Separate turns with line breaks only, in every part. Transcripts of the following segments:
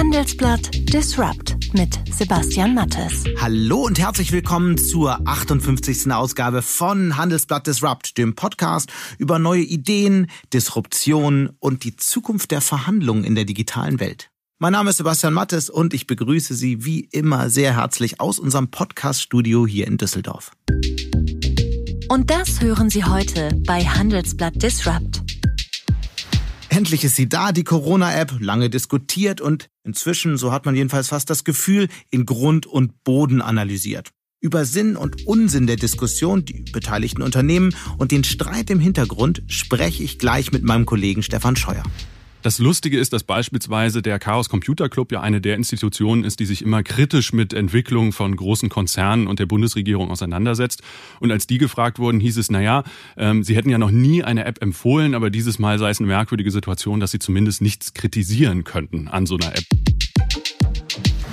Handelsblatt Disrupt mit Sebastian Mattes.
Hallo und herzlich willkommen zur 58. Ausgabe von Handelsblatt Disrupt, dem Podcast über neue Ideen, Disruption und die Zukunft der Verhandlungen in der digitalen Welt. Mein Name ist Sebastian Mattes und ich begrüße Sie wie immer sehr herzlich aus unserem Podcast-Studio hier in Düsseldorf.
Und das hören Sie heute bei Handelsblatt Disrupt.
Endlich ist sie da, die Corona-App, lange diskutiert und inzwischen, so hat man jedenfalls fast das Gefühl, in Grund und Boden analysiert. Über Sinn und Unsinn der Diskussion, die beteiligten Unternehmen und den Streit im Hintergrund spreche ich gleich mit meinem Kollegen Stefan Scheuer.
Das Lustige ist, dass beispielsweise der Chaos Computer Club ja eine der Institutionen ist, die sich immer kritisch mit Entwicklungen von großen Konzernen und der Bundesregierung auseinandersetzt. Und als die gefragt wurden, hieß es, naja, ähm, sie hätten ja noch nie eine App empfohlen, aber dieses Mal sei es eine merkwürdige Situation, dass sie zumindest nichts kritisieren könnten an so einer App.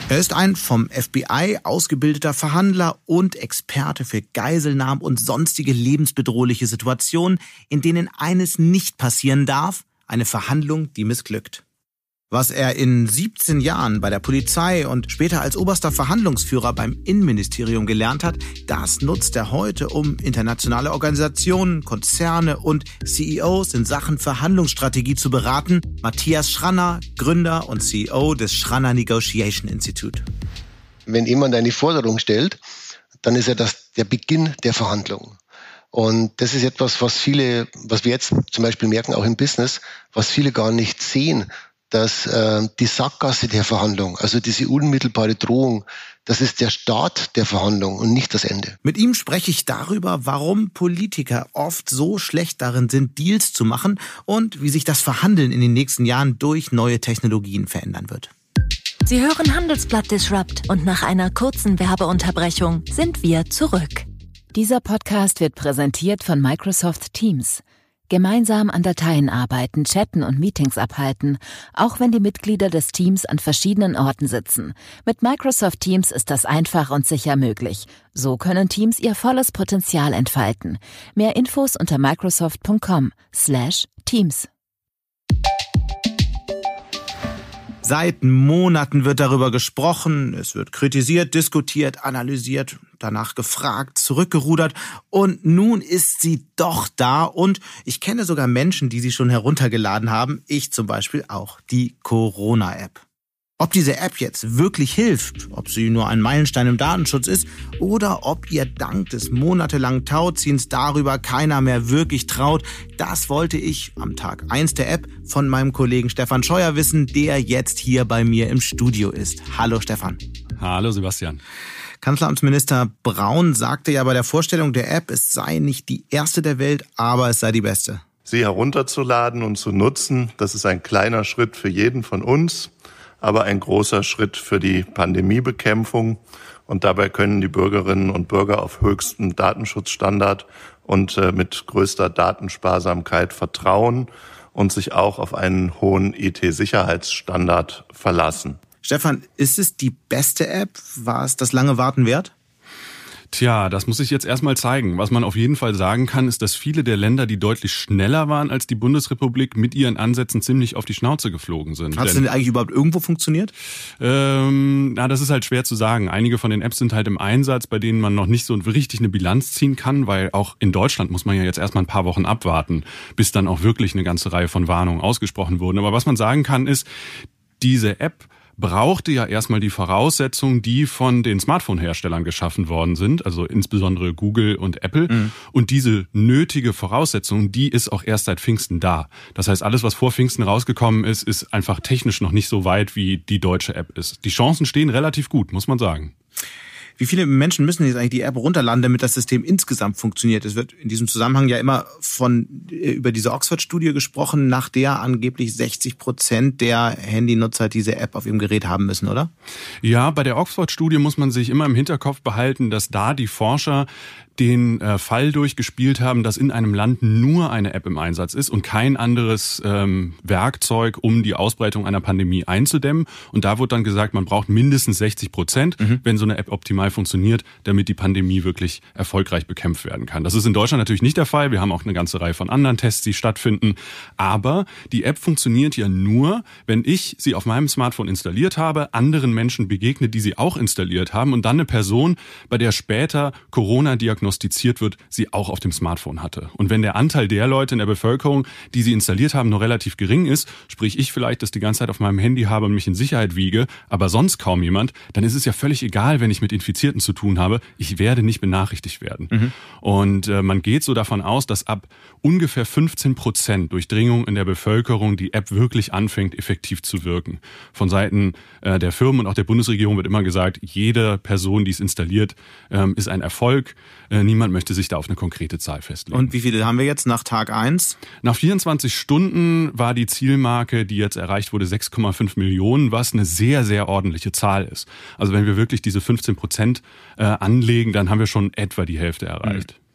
Er ist ein vom FBI ausgebildeter Verhandler und Experte für Geiselnahmen und sonstige lebensbedrohliche Situationen, in denen eines nicht passieren darf, eine Verhandlung, die missglückt. Was er in 17 Jahren bei der Polizei und später als oberster Verhandlungsführer beim Innenministerium gelernt hat, das nutzt er heute, um internationale Organisationen, Konzerne und CEOs in Sachen Verhandlungsstrategie zu beraten. Matthias Schranner, Gründer und CEO des Schranner Negotiation Institute.
Wenn jemand eine Forderung stellt, dann ist ja das der Beginn der Verhandlung. Und das ist etwas, was viele, was wir jetzt zum Beispiel merken, auch im Business, was viele gar nicht sehen, dass äh, die Sackgasse der Verhandlung, also diese unmittelbare Drohung, das ist der Start der Verhandlung und nicht das Ende.
Mit ihm spreche ich darüber, warum Politiker oft so schlecht darin sind, Deals zu machen und wie sich das Verhandeln in den nächsten Jahren durch neue Technologien verändern wird.
Sie hören Handelsblatt Disrupt und nach einer kurzen Werbeunterbrechung sind wir zurück.
Dieser Podcast wird präsentiert von Microsoft Teams. Gemeinsam an Dateien arbeiten, chatten und Meetings abhalten, auch wenn die Mitglieder des Teams an verschiedenen Orten sitzen. Mit Microsoft Teams ist das einfach und sicher möglich. So können Teams ihr volles Potenzial entfalten. Mehr Infos unter microsoft.com/teams.
Seit Monaten wird darüber gesprochen, es wird kritisiert, diskutiert, analysiert, danach gefragt, zurückgerudert. Und nun ist sie doch da. Und ich kenne sogar Menschen, die sie schon heruntergeladen haben, ich zum Beispiel auch, die Corona-App. Ob diese App jetzt wirklich hilft, ob sie nur ein Meilenstein im Datenschutz ist oder ob ihr dank des monatelangen Tauziehens darüber keiner mehr wirklich traut, das wollte ich am Tag 1 der App von meinem Kollegen Stefan Scheuer wissen, der jetzt hier bei mir im Studio ist. Hallo Stefan.
Hallo Sebastian.
Kanzleramtsminister Braun sagte ja bei der Vorstellung der App, es sei nicht die erste der Welt, aber es sei die beste.
Sie herunterzuladen und zu nutzen, das ist ein kleiner Schritt für jeden von uns aber ein großer Schritt für die Pandemiebekämpfung. Und dabei können die Bürgerinnen und Bürger auf höchstem Datenschutzstandard und äh, mit größter Datensparsamkeit vertrauen und sich auch auf einen hohen IT-Sicherheitsstandard verlassen.
Stefan, ist es die beste App? War es das lange Warten wert?
Tja, das muss ich jetzt erstmal zeigen. Was man auf jeden Fall sagen kann, ist, dass viele der Länder, die deutlich schneller waren als die Bundesrepublik, mit ihren Ansätzen ziemlich auf die Schnauze geflogen sind.
Hat es denn eigentlich überhaupt irgendwo funktioniert?
Ähm, na, das ist halt schwer zu sagen. Einige von den Apps sind halt im Einsatz, bei denen man noch nicht so richtig eine Bilanz ziehen kann, weil auch in Deutschland muss man ja jetzt erstmal ein paar Wochen abwarten, bis dann auch wirklich eine ganze Reihe von Warnungen ausgesprochen wurden. Aber was man sagen kann, ist, diese App brauchte ja erstmal die Voraussetzungen, die von den Smartphone-Herstellern geschaffen worden sind, also insbesondere Google und Apple. Mhm. Und diese nötige Voraussetzung, die ist auch erst seit Pfingsten da. Das heißt, alles, was vor Pfingsten rausgekommen ist, ist einfach technisch noch nicht so weit, wie die deutsche App ist. Die Chancen stehen relativ gut, muss man sagen.
Wie viele Menschen müssen jetzt eigentlich die App runterladen, damit das System insgesamt funktioniert? Es wird in diesem Zusammenhang ja immer von äh, über diese Oxford-Studie gesprochen, nach der angeblich 60 Prozent der Handynutzer diese App auf ihrem Gerät haben müssen, oder?
Ja, bei der Oxford-Studie muss man sich immer im Hinterkopf behalten, dass da die Forscher den äh, Fall durchgespielt haben, dass in einem Land nur eine App im Einsatz ist und kein anderes ähm, Werkzeug, um die Ausbreitung einer Pandemie einzudämmen. Und da wurde dann gesagt, man braucht mindestens 60 Prozent, mhm. wenn so eine App optimal funktioniert, damit die Pandemie wirklich erfolgreich bekämpft werden kann. Das ist in Deutschland natürlich nicht der Fall. Wir haben auch eine ganze Reihe von anderen Tests, die stattfinden. Aber die App funktioniert ja nur, wenn ich sie auf meinem Smartphone installiert habe, anderen Menschen begegne, die sie auch installiert haben und dann eine Person, bei der später Corona diagnostiziert wird, sie auch auf dem Smartphone hatte. Und wenn der Anteil der Leute in der Bevölkerung, die sie installiert haben, nur relativ gering ist, sprich ich vielleicht das die ganze Zeit auf meinem Handy habe und mich in Sicherheit wiege, aber sonst kaum jemand, dann ist es ja völlig egal, wenn ich mit Infizierten zu tun habe. Ich werde nicht benachrichtigt werden. Mhm. Und äh, man geht so davon aus, dass ab ungefähr 15 Prozent Durchdringung in der Bevölkerung die App wirklich anfängt, effektiv zu wirken. Von Seiten äh, der Firmen und auch der Bundesregierung wird immer gesagt, jede Person, die es installiert, ähm, ist ein Erfolg. Äh, niemand möchte sich da auf eine konkrete Zahl festlegen.
Und wie viele haben wir jetzt nach Tag eins?
Nach 24 Stunden war die Zielmarke, die jetzt erreicht wurde, 6,5 Millionen, was eine sehr, sehr ordentliche Zahl ist. Also wenn wir wirklich diese 15 Prozent äh, anlegen, dann haben wir schon etwa die Hälfte erreicht. Mhm.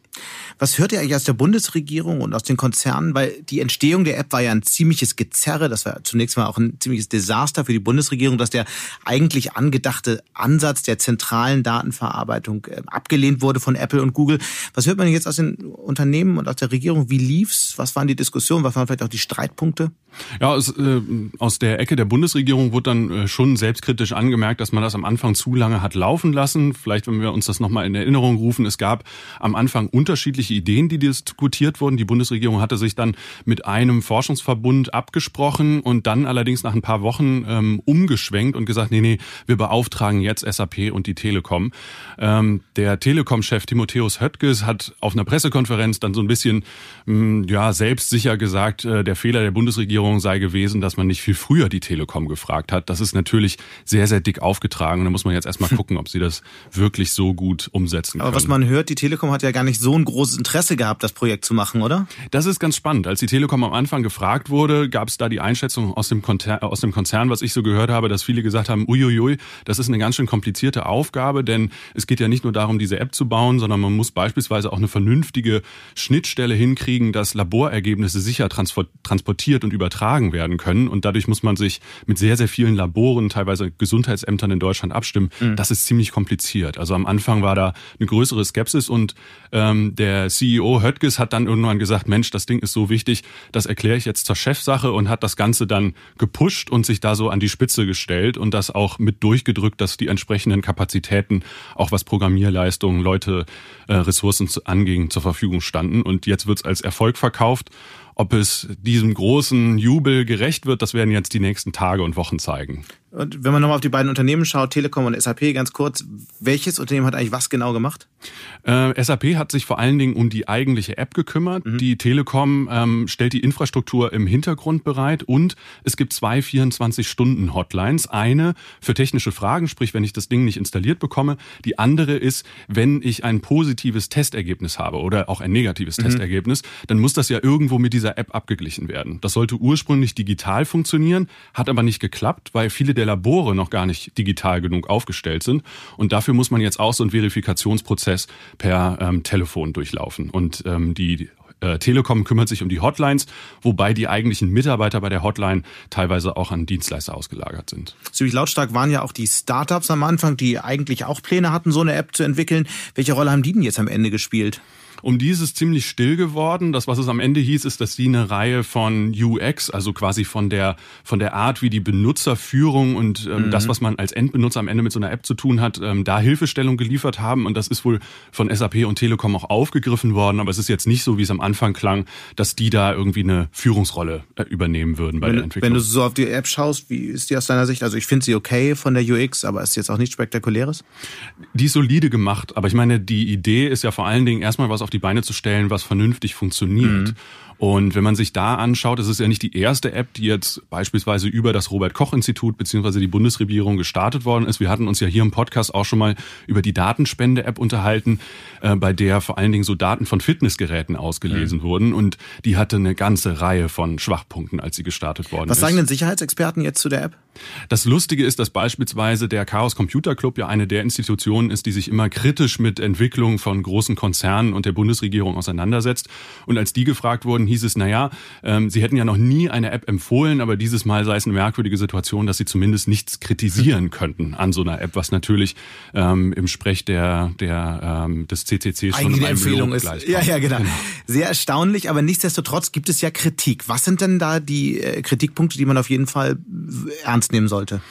Was hört ihr eigentlich aus der Bundesregierung und aus den Konzernen? Weil die Entstehung der App war ja ein ziemliches Gezerre. Das war zunächst mal auch ein ziemliches Desaster für die Bundesregierung, dass der eigentlich angedachte Ansatz der zentralen Datenverarbeitung äh, abgelehnt wurde von Apple und Google. Was hört man jetzt aus den Unternehmen und aus der Regierung? Wie lief's? Was waren die Diskussionen? Was waren vielleicht auch die Streitpunkte?
Ja, aus, äh, aus der Ecke der Bundesregierung wurde dann äh, schon selbstkritisch angemerkt, dass man das am Anfang zu lange hat laufen lassen. Vielleicht, wenn wir uns das nochmal in Erinnerung rufen, es gab am Anfang unterschiedliche Ideen, die diskutiert wurden. Die Bundesregierung hatte sich dann mit einem Forschungsverbund abgesprochen und dann allerdings nach ein paar Wochen ähm, umgeschwenkt und gesagt, nee, nee, wir beauftragen jetzt SAP und die Telekom. Ähm, der Telekom-Chef Timotheus Höttges hat auf einer Pressekonferenz dann so ein bisschen mh, mm, ja selbstsicher gesagt, äh, der Fehler der Bundesregierung sei gewesen, dass man nicht viel früher die Telekom gefragt hat. Das ist natürlich sehr, sehr dick aufgetragen. Da muss man jetzt erstmal gucken, ob sie das wirklich so gut umsetzen
können. Aber was man hört, die Telekom hat ja gar nicht so ein großes Interesse gehabt, das Projekt zu machen, oder?
Das ist ganz spannend. Als die Telekom am Anfang gefragt wurde, gab es da die Einschätzung aus dem, Konzern, aus dem Konzern, was ich so gehört habe, dass viele gesagt haben, uiuiui, das ist eine ganz schön komplizierte Aufgabe, denn es geht ja nicht nur darum, diese App zu bauen, sondern man muss beispielsweise auch eine vernünftige Schnittstelle hinkriegen, dass Laborergebnisse sicher transportiert und übertragen werden können. Und dadurch muss man sich mit sehr, sehr vielen Laboren, teilweise Gesundheitsämtern in Deutschland abstimmen. Mhm. Das ist ziemlich kompliziert. Also am Anfang war da eine größere Skepsis und ähm, der CEO Höttges hat dann irgendwann gesagt, Mensch, das Ding ist so wichtig, das erkläre ich jetzt zur Chefsache und hat das Ganze dann gepusht und sich da so an die Spitze gestellt und das auch mit durchgedrückt, dass die entsprechenden Kapazitäten, auch was Programmierleistungen, Leute, äh, Ressourcen anging, zur Verfügung standen. Und jetzt wird's als Erfolg verkauft. Ob es diesem großen Jubel gerecht wird, das werden jetzt die nächsten Tage und Wochen zeigen.
Und wenn man nochmal auf die beiden Unternehmen schaut, Telekom und SAP, ganz kurz, welches Unternehmen hat eigentlich was genau gemacht?
Äh, SAP hat sich vor allen Dingen um die eigentliche App gekümmert. Mhm. Die Telekom ähm, stellt die Infrastruktur im Hintergrund bereit und es gibt zwei 24-Stunden-Hotlines. Eine für technische Fragen, sprich, wenn ich das Ding nicht installiert bekomme. Die andere ist, wenn ich ein positives Testergebnis habe oder auch ein negatives mhm. Testergebnis, dann muss das ja irgendwo mit dieser App abgeglichen werden. Das sollte ursprünglich digital funktionieren, hat aber nicht geklappt, weil viele der der Labore noch gar nicht digital genug aufgestellt sind. Und dafür muss man jetzt auch so einen Verifikationsprozess per ähm, Telefon durchlaufen. Und ähm, die äh, Telekom kümmert sich um die Hotlines, wobei die eigentlichen Mitarbeiter bei der Hotline teilweise auch an Dienstleister ausgelagert sind.
Ziemlich lautstark waren ja auch die Startups am Anfang, die eigentlich auch Pläne hatten, so eine App zu entwickeln. Welche Rolle haben die denn jetzt am Ende gespielt?
Um die ist es ziemlich still geworden. Das, was es am Ende hieß, ist, dass sie eine Reihe von UX, also quasi von der, von der Art, wie die Benutzerführung und ähm, mhm. das, was man als Endbenutzer am Ende mit so einer App zu tun hat, ähm, da Hilfestellung geliefert haben. Und das ist wohl von SAP und Telekom auch aufgegriffen worden. Aber es ist jetzt nicht so, wie es am Anfang klang, dass die da irgendwie eine Führungsrolle äh, übernehmen würden bei
wenn,
der Entwicklung.
Wenn du so auf die App schaust, wie ist die aus deiner Sicht? Also ich finde sie okay von der UX, aber ist jetzt auch nichts Spektakuläres?
Die ist solide gemacht. Aber ich meine, die Idee ist ja vor allen Dingen erstmal was auf die Beine zu stellen, was vernünftig funktioniert. Mhm. Und wenn man sich da anschaut, es ist ja nicht die erste App, die jetzt beispielsweise über das Robert Koch Institut beziehungsweise die Bundesregierung gestartet worden ist. Wir hatten uns ja hier im Podcast auch schon mal über die Datenspende-App unterhalten, äh, bei der vor allen Dingen so Daten von Fitnessgeräten ausgelesen mhm. wurden. Und die hatte eine ganze Reihe von Schwachpunkten, als sie gestartet worden
Was
ist.
Was sagen denn Sicherheitsexperten jetzt zu der App?
Das Lustige ist, dass beispielsweise der Chaos Computer Club ja eine der Institutionen ist, die sich immer kritisch mit Entwicklung von großen Konzernen und der Bundesregierung auseinandersetzt. Und als die gefragt wurden, hieß es, naja, ähm, sie hätten ja noch nie eine App empfohlen, aber dieses Mal sei es eine merkwürdige Situation, dass sie zumindest nichts kritisieren könnten an so einer App, was natürlich ähm, im Sprech der, der, ähm, des CCC schon
eine Empfehlung ist. Ja, ja, genau. genau. Sehr erstaunlich, aber nichtsdestotrotz gibt es ja Kritik. Was sind denn da die äh, Kritikpunkte, die man auf jeden Fall ernst nehmen sollte?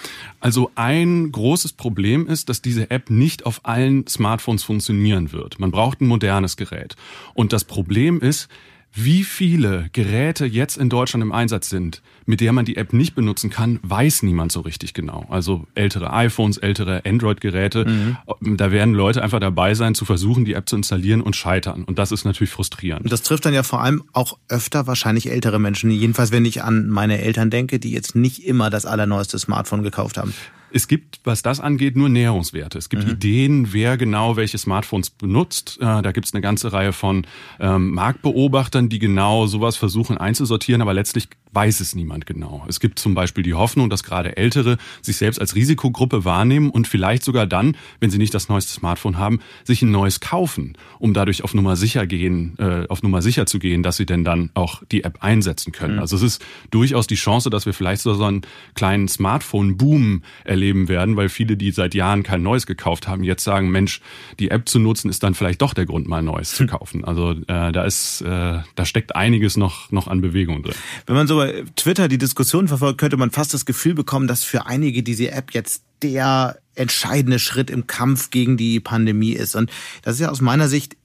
Also ein großes Problem ist, dass diese App nicht auf allen Smartphones funktionieren wird. Man braucht ein modernes Gerät. Und das Problem ist, wie viele Geräte jetzt in Deutschland im Einsatz sind, mit der man die App nicht benutzen kann, weiß niemand so richtig genau. Also ältere iPhones, ältere Android-Geräte, mhm. da werden Leute einfach dabei sein, zu versuchen, die App zu installieren und scheitern. Und das ist natürlich frustrierend.
Und das trifft dann ja vor allem auch öfter wahrscheinlich ältere Menschen. Jedenfalls, wenn ich an meine Eltern denke, die jetzt nicht immer das allerneueste Smartphone gekauft haben.
Es gibt, was das angeht, nur Näherungswerte. Es gibt mhm. Ideen, wer genau welche Smartphones benutzt. Äh, da gibt es eine ganze Reihe von ähm, Marktbeobachtern, die genau sowas versuchen einzusortieren, aber letztlich weiß es niemand genau. Es gibt zum Beispiel die Hoffnung, dass gerade Ältere sich selbst als Risikogruppe wahrnehmen und vielleicht sogar dann, wenn sie nicht das neueste Smartphone haben, sich ein neues kaufen, um dadurch auf Nummer sicher gehen, äh, auf Nummer sicher zu gehen, dass sie denn dann auch die App einsetzen können. Mhm. Also es ist durchaus die Chance, dass wir vielleicht so einen kleinen Smartphone-Boom erleben werden, weil viele, die seit Jahren kein neues gekauft haben, jetzt sagen, Mensch, die App zu nutzen ist dann vielleicht doch der Grund, mal neues zu kaufen. Also äh, da ist, äh, da steckt einiges noch noch an Bewegung drin.
Wenn man so bei Twitter die Diskussion verfolgt, könnte man fast das Gefühl bekommen, dass für einige diese App jetzt der entscheidende Schritt im Kampf gegen die Pandemie ist. Und das ist ja aus meiner Sicht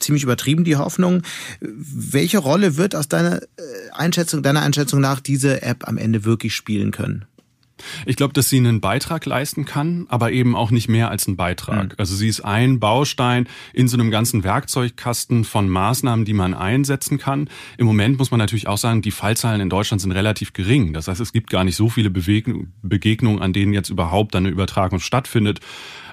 ziemlich übertrieben, die Hoffnung. Welche Rolle wird aus deiner äh, Einschätzung, deiner Einschätzung nach diese App am Ende wirklich spielen können?
Ich glaube, dass sie einen Beitrag leisten kann, aber eben auch nicht mehr als einen Beitrag. Mhm. Also sie ist ein Baustein in so einem ganzen Werkzeugkasten von Maßnahmen, die man einsetzen kann. Im Moment muss man natürlich auch sagen, die Fallzahlen in Deutschland sind relativ gering. Das heißt, es gibt gar nicht so viele Begegnungen, an denen jetzt überhaupt eine Übertragung stattfindet.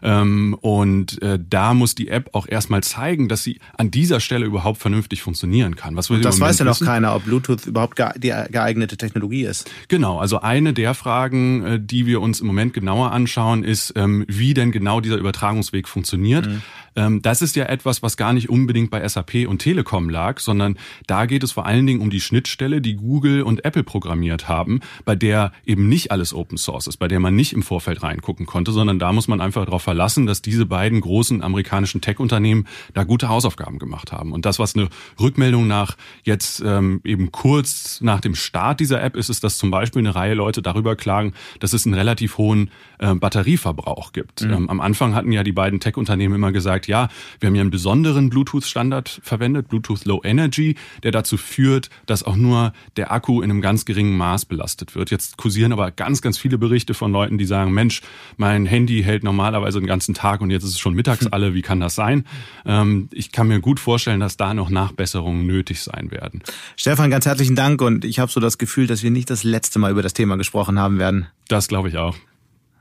Ähm, und äh, da muss die App auch erstmal zeigen, dass sie an dieser Stelle überhaupt vernünftig funktionieren kann.
Was und das weiß ja noch keiner, ob Bluetooth überhaupt die geeignete Technologie ist.
Genau, also eine der Fragen, äh, die wir uns im Moment genauer anschauen, ist, ähm, wie denn genau dieser Übertragungsweg funktioniert. Mhm. Ähm, das ist ja etwas, was gar nicht unbedingt bei SAP und Telekom lag, sondern da geht es vor allen Dingen um die Schnittstelle, die Google und Apple programmiert haben, bei der eben nicht alles Open Source ist, bei der man nicht im Vorfeld reingucken konnte, sondern da muss man einfach darauf verlassen, dass diese beiden großen amerikanischen Tech-Unternehmen da gute Hausaufgaben gemacht haben. Und das, was eine Rückmeldung nach jetzt ähm, eben kurz nach dem Start dieser App ist, ist, dass zum Beispiel eine Reihe Leute darüber klagen, dass es einen relativ hohen äh, Batterieverbrauch gibt. Mhm. Ähm, am Anfang hatten ja die beiden Tech-Unternehmen immer gesagt, gesagt, ja, wir haben hier einen besonderen Bluetooth-Standard verwendet, Bluetooth Low Energy, der dazu führt, dass auch nur der Akku in einem ganz geringen Maß belastet wird. Jetzt kursieren aber ganz, ganz viele Berichte von Leuten, die sagen, Mensch, mein Handy hält normalerweise den ganzen Tag und jetzt ist es schon mittags hm. alle, wie kann das sein? Ähm, ich kann mir gut vorstellen, dass da noch Nachbesserungen nötig sein werden.
Stefan, ganz herzlichen Dank und ich habe so das Gefühl, dass wir nicht das letzte Mal über das Thema gesprochen haben werden.
Das glaube ich auch.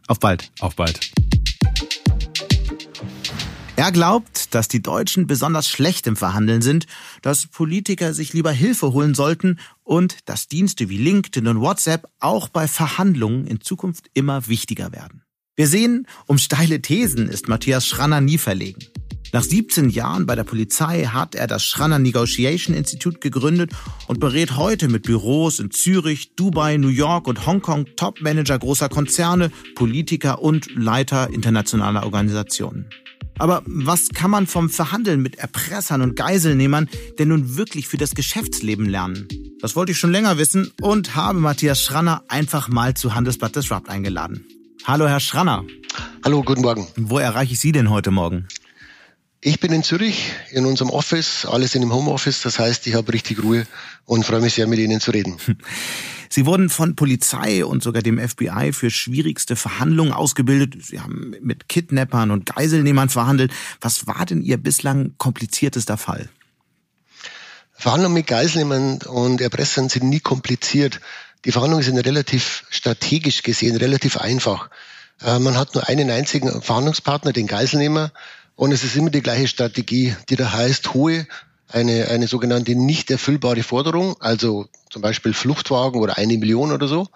Auf bald.
Auf bald.
Er glaubt, dass die Deutschen besonders schlecht im Verhandeln sind, dass Politiker sich lieber Hilfe holen sollten und dass Dienste wie LinkedIn und WhatsApp auch bei Verhandlungen in Zukunft immer wichtiger werden. Wir sehen, um steile Thesen ist Matthias Schranner nie verlegen. Nach 17 Jahren bei der Polizei hat er das Schranner Negotiation Institute gegründet und berät heute mit Büros in Zürich, Dubai, New York und Hongkong Topmanager großer Konzerne, Politiker und Leiter internationaler Organisationen. Aber was kann man vom Verhandeln mit Erpressern und Geiselnehmern denn nun wirklich für das Geschäftsleben lernen? Das wollte ich schon länger wissen und habe Matthias Schranner einfach mal zu Handelsblatt Disrupt eingeladen. Hallo, Herr Schranner.
Hallo, guten Morgen.
Wo erreiche ich Sie denn heute Morgen?
Ich bin in Zürich in unserem Office, alles in dem Homeoffice. Das heißt, ich habe richtig Ruhe und freue mich sehr, mit Ihnen zu reden.
Sie wurden von Polizei und sogar dem FBI für schwierigste Verhandlungen ausgebildet. Sie haben mit Kidnappern und Geiselnehmern verhandelt. Was war denn Ihr bislang kompliziertester Fall?
Verhandlungen mit Geiselnehmern und Erpressern sind nie kompliziert. Die Verhandlungen sind relativ strategisch gesehen relativ einfach. Äh, man hat nur einen einzigen Verhandlungspartner, den Geiselnehmer, und es ist immer die gleiche Strategie, die da heißt, hohe eine, eine sogenannte nicht erfüllbare Forderung, also zum Beispiel Fluchtwagen oder eine Million oder so,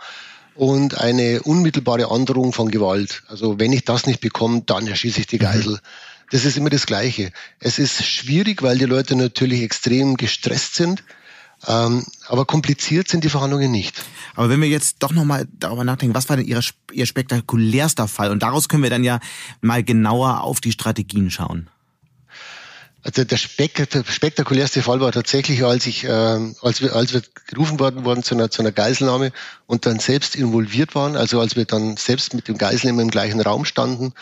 und eine unmittelbare Androhung von Gewalt. Also wenn ich das nicht bekomme, dann erschieße ich die mhm. Geisel. Das ist immer das Gleiche. Es ist schwierig, weil die Leute natürlich extrem gestresst sind. Ähm, aber kompliziert sind die Verhandlungen nicht.
Aber wenn wir jetzt doch nochmal darüber nachdenken, was war denn Ihr, Ihr spektakulärster Fall? Und daraus können wir dann ja mal genauer auf die Strategien schauen.
Also der, spek der spektakulärste Fall war tatsächlich, als ich, äh, als wir, als wir gerufen worden wurden zu einer, zu einer Geiselnahme und dann selbst involviert waren, also als wir dann selbst mit dem Geiselnehmer im gleichen Raum standen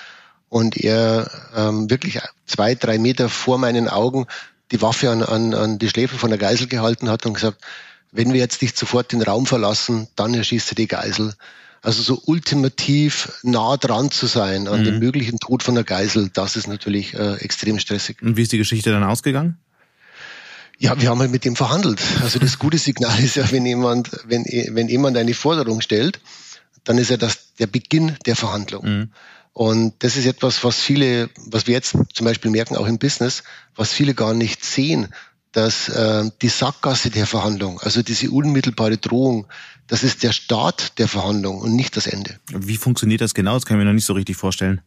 und er ähm, wirklich zwei, drei Meter vor meinen Augen die Waffe an, an, an die Schläfe von der Geisel gehalten hat und gesagt, wenn wir jetzt nicht sofort den Raum verlassen, dann erschießt er die Geisel. Also so ultimativ nah dran zu sein an mhm. dem möglichen Tod von der Geisel, das ist natürlich äh, extrem stressig.
Und wie ist die Geschichte dann ausgegangen?
Ja, wir haben halt mit ihm verhandelt. Also das gute Signal ist ja, wenn jemand, wenn, wenn jemand eine Forderung stellt, dann ist ja das der Beginn der Verhandlung. Mhm. Und das ist etwas, was viele, was wir jetzt zum Beispiel merken, auch im Business, was viele gar nicht sehen, dass äh, die Sackgasse der Verhandlung, also diese unmittelbare Drohung, das ist der Start der Verhandlung und nicht das Ende.
Wie funktioniert das genau? Das kann ich mir noch nicht so richtig vorstellen.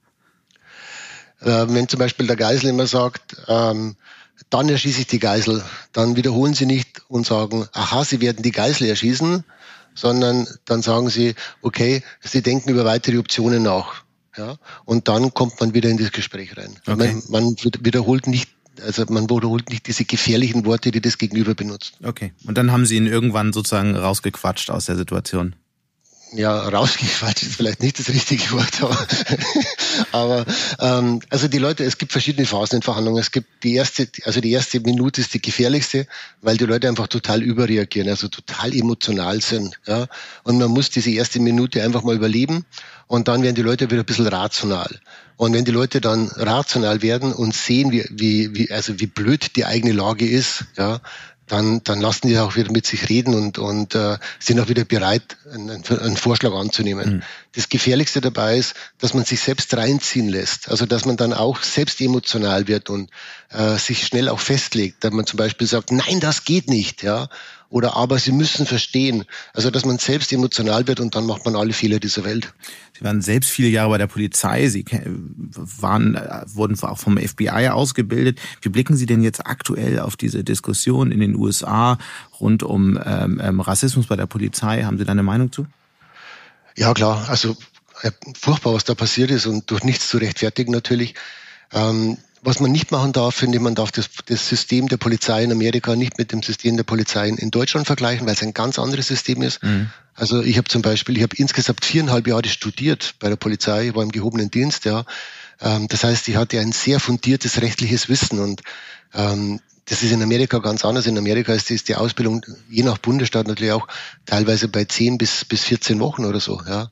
Äh, wenn zum Beispiel der Geisel immer sagt, ähm, dann erschieße ich die Geisel, dann wiederholen sie nicht und sagen, aha, sie werden die Geisel erschießen, sondern dann sagen sie, okay, sie denken über weitere Optionen nach. Ja, und dann kommt man wieder in das Gespräch rein. Okay. Man, man wiederholt nicht also man wiederholt nicht diese gefährlichen Worte, die das Gegenüber benutzt.
Okay. Und dann haben Sie ihn irgendwann sozusagen rausgequatscht aus der Situation
ja, rausgequatscht ist vielleicht nicht das richtige Wort, aber, aber ähm, also die Leute, es gibt verschiedene Phasen in Verhandlungen. Es gibt die erste, also die erste Minute ist die gefährlichste, weil die Leute einfach total überreagieren, also total emotional sind. Ja? Und man muss diese erste Minute einfach mal überleben und dann werden die Leute wieder ein bisschen rational. Und wenn die Leute dann rational werden und sehen, wie, wie, wie, also wie blöd die eigene Lage ist, ja, dann, dann lassen die auch wieder mit sich reden und, und äh, sind auch wieder bereit, einen, einen Vorschlag anzunehmen. Mhm. Das Gefährlichste dabei ist, dass man sich selbst reinziehen lässt. Also dass man dann auch selbst emotional wird und äh, sich schnell auch festlegt. Dass man zum Beispiel sagt, nein, das geht nicht, ja. Oder aber sie müssen verstehen. Also dass man selbst emotional wird und dann macht man alle Fehler dieser Welt.
Sie waren selbst viele Jahre bei der Polizei. Sie waren, äh, wurden auch vom FBI ausgebildet. Wie blicken Sie denn jetzt aktuell auf diese Diskussion in den USA rund um ähm, ähm, Rassismus bei der Polizei? Haben Sie da eine Meinung zu?
Ja, klar. Also äh, furchtbar, was da passiert ist und durch nichts zu rechtfertigen natürlich. Ähm, was man nicht machen darf, finde ich, man darf das, das, System der Polizei in Amerika nicht mit dem System der Polizei in Deutschland vergleichen, weil es ein ganz anderes System ist. Mhm. Also ich habe zum Beispiel, ich habe insgesamt viereinhalb Jahre studiert bei der Polizei, war im gehobenen Dienst, ja. Ähm, das heißt, ich hatte ein sehr fundiertes rechtliches Wissen und ähm, das ist in Amerika ganz anders. In Amerika ist die, ist die Ausbildung je nach Bundesstaat natürlich auch teilweise bei 10 bis, bis 14 Wochen oder so. Ja.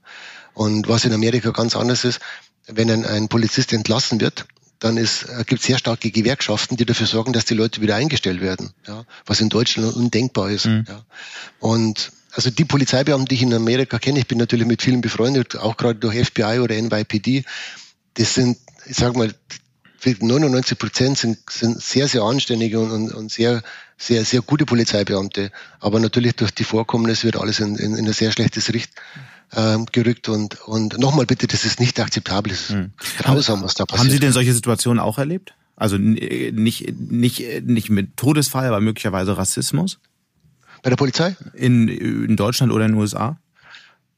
Und was in Amerika ganz anders ist, wenn ein, ein Polizist entlassen wird, dann äh, gibt es sehr starke Gewerkschaften, die dafür sorgen, dass die Leute wieder eingestellt werden, ja, was in Deutschland undenkbar ist. Mhm. Ja. Und also die Polizeibeamten, die ich in Amerika kenne, ich bin natürlich mit vielen befreundet, auch gerade durch FBI oder NYPD, das sind, ich sag mal, 99 Prozent sind, sind sehr, sehr anständige und, und, und sehr, sehr, sehr gute Polizeibeamte. Aber natürlich durch die Vorkommnisse wird alles in, in, in ein sehr schlechtes Licht ähm, gerückt und, und nochmal bitte, das ist nicht akzeptabel, das ist hm. grausam, was da passiert.
Haben Sie denn solche Situationen auch erlebt? Also nicht, nicht, nicht mit Todesfall, aber möglicherweise Rassismus?
Bei der Polizei?
In, in Deutschland oder in den USA?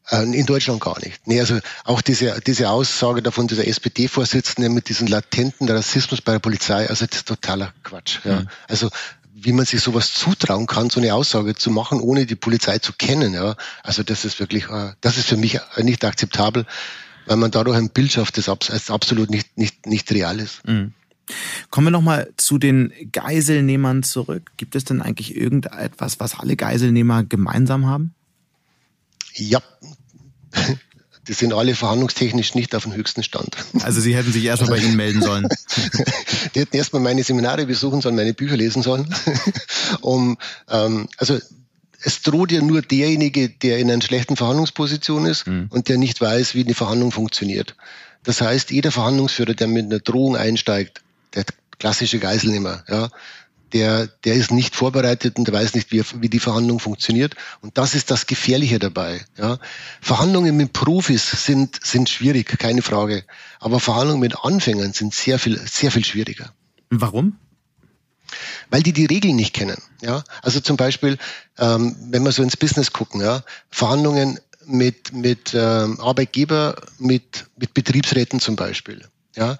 Äh, in Deutschland gar nicht. Nee, also auch diese, diese Aussage davon dieser SPD-Vorsitzenden mit diesem latenten Rassismus bei der Polizei, also das ist totaler Quatsch. Ja. Mhm. Also wie man sich sowas zutrauen kann, so eine Aussage zu machen, ohne die Polizei zu kennen. Ja. Also das ist wirklich, äh, das ist für mich nicht akzeptabel, weil man dadurch ein Bild schafft, das absolut nicht, nicht, nicht real ist.
Mhm. Kommen wir nochmal zu den Geiselnehmern zurück. Gibt es denn eigentlich irgendetwas, was alle Geiselnehmer gemeinsam haben?
Ja, die sind alle verhandlungstechnisch nicht auf dem höchsten Stand.
Also Sie hätten sich erstmal bei Ihnen melden sollen.
die hätten erstmal meine Seminare besuchen sollen, meine Bücher lesen sollen. um, ähm, also es droht ja nur derjenige, der in einer schlechten Verhandlungsposition ist mhm. und der nicht weiß, wie die Verhandlung funktioniert. Das heißt, jeder Verhandlungsführer, der mit einer Drohung einsteigt, der klassische Geiselnehmer, ja, der, der ist nicht vorbereitet und der weiß nicht, wie, wie die Verhandlung funktioniert. Und das ist das Gefährliche dabei. Ja. Verhandlungen mit Profis sind, sind schwierig, keine Frage. Aber Verhandlungen mit Anfängern sind sehr viel, sehr viel schwieriger.
Warum?
weil die die Regeln nicht kennen. Ja, also zum Beispiel, ähm, wenn wir so ins Business gucken, ja, Verhandlungen mit mit ähm, Arbeitgeber, mit mit Betriebsräten zum Beispiel. Ja,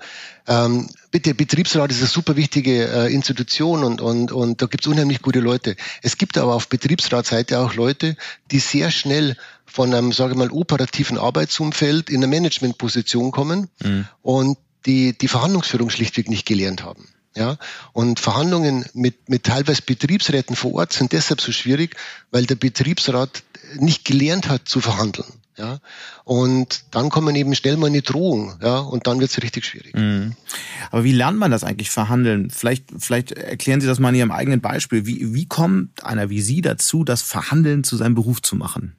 ähm, bitte, Betriebsrat ist eine super wichtige äh, Institution und, und, und da gibt es unheimlich gute Leute. Es gibt aber auf Betriebsratseite auch Leute, die sehr schnell von einem, sage ich mal, operativen Arbeitsumfeld in eine Managementposition kommen mhm. und die die Verhandlungsführung schlichtweg nicht gelernt haben. Ja, und Verhandlungen mit, mit teilweise Betriebsräten vor Ort sind deshalb so schwierig, weil der Betriebsrat nicht gelernt hat zu verhandeln. Ja, und dann kommen eben schnell mal eine Drohung, ja, und dann wird es richtig schwierig. Mhm.
Aber wie lernt man das eigentlich verhandeln? Vielleicht, vielleicht erklären Sie das mal in Ihrem eigenen Beispiel. Wie, wie kommt einer wie Sie dazu, das Verhandeln zu seinem Beruf zu machen?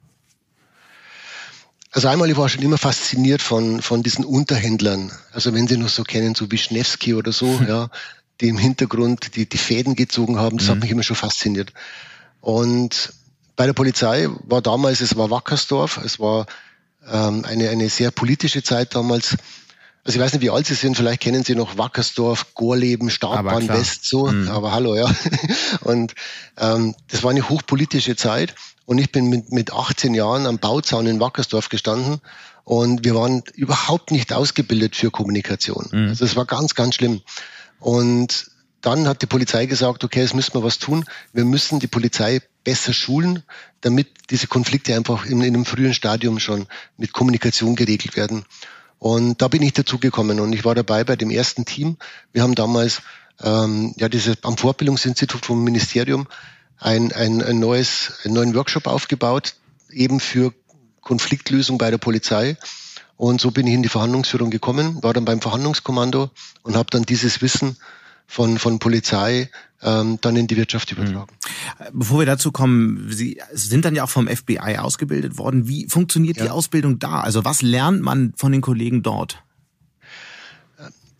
Also einmal, ich war schon immer fasziniert von, von diesen Unterhändlern. Also wenn Sie noch so kennen, so Wischnewski oder so, ja, die im Hintergrund die, die Fäden gezogen haben. Das mhm. hat mich immer schon fasziniert. Und bei der Polizei war damals, es war Wackersdorf, es war ähm, eine, eine sehr politische Zeit damals. Also ich weiß nicht, wie alt Sie sind, vielleicht kennen Sie noch Wackersdorf, Gorleben, Startbahn West, so, mhm. aber hallo, ja. Und ähm, das war eine hochpolitische Zeit und ich bin mit, mit 18 Jahren am Bauzaun in Wackersdorf gestanden und wir waren überhaupt nicht ausgebildet für Kommunikation. Mhm. Also es war ganz, ganz schlimm. Und dann hat die Polizei gesagt, okay, jetzt müssen wir was tun. Wir müssen die Polizei besser schulen, damit diese Konflikte einfach in, in einem frühen Stadium schon mit Kommunikation geregelt werden. Und da bin ich dazu gekommen und ich war dabei bei dem ersten Team. Wir haben damals ähm, ja dieses am Fortbildungsinstitut vom Ministerium ein, ein, ein neues, einen neuen Workshop aufgebaut, eben für Konfliktlösung bei der Polizei. Und so bin ich in die Verhandlungsführung gekommen, war dann beim Verhandlungskommando und habe dann dieses Wissen von, von Polizei ähm, dann in die Wirtschaft übertragen.
Mhm. Bevor wir dazu kommen, Sie sind dann ja auch vom FBI ausgebildet worden. Wie funktioniert ja. die Ausbildung da? Also was lernt man von den Kollegen dort?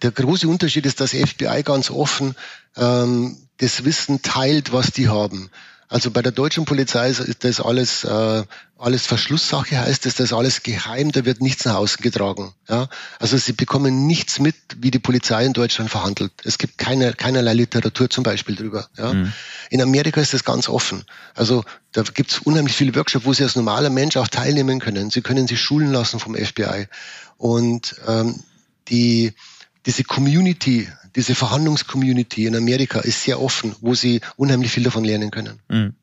Der große Unterschied ist, dass FBI ganz offen ähm, das Wissen teilt, was die haben. Also bei der deutschen Polizei ist das alles, äh, alles Verschlusssache, heißt es, das ist alles geheim, da wird nichts nach außen getragen. Ja? Also sie bekommen nichts mit, wie die Polizei in Deutschland verhandelt. Es gibt keine, keinerlei Literatur zum Beispiel drüber. Ja? Mhm. In Amerika ist das ganz offen. Also da gibt es unheimlich viele Workshops, wo sie als normaler Mensch auch teilnehmen können. Sie können sich schulen lassen vom FBI. Und ähm, die, diese Community, diese Verhandlungscommunity in Amerika ist sehr offen, wo sie unheimlich viel davon lernen können. Mhm.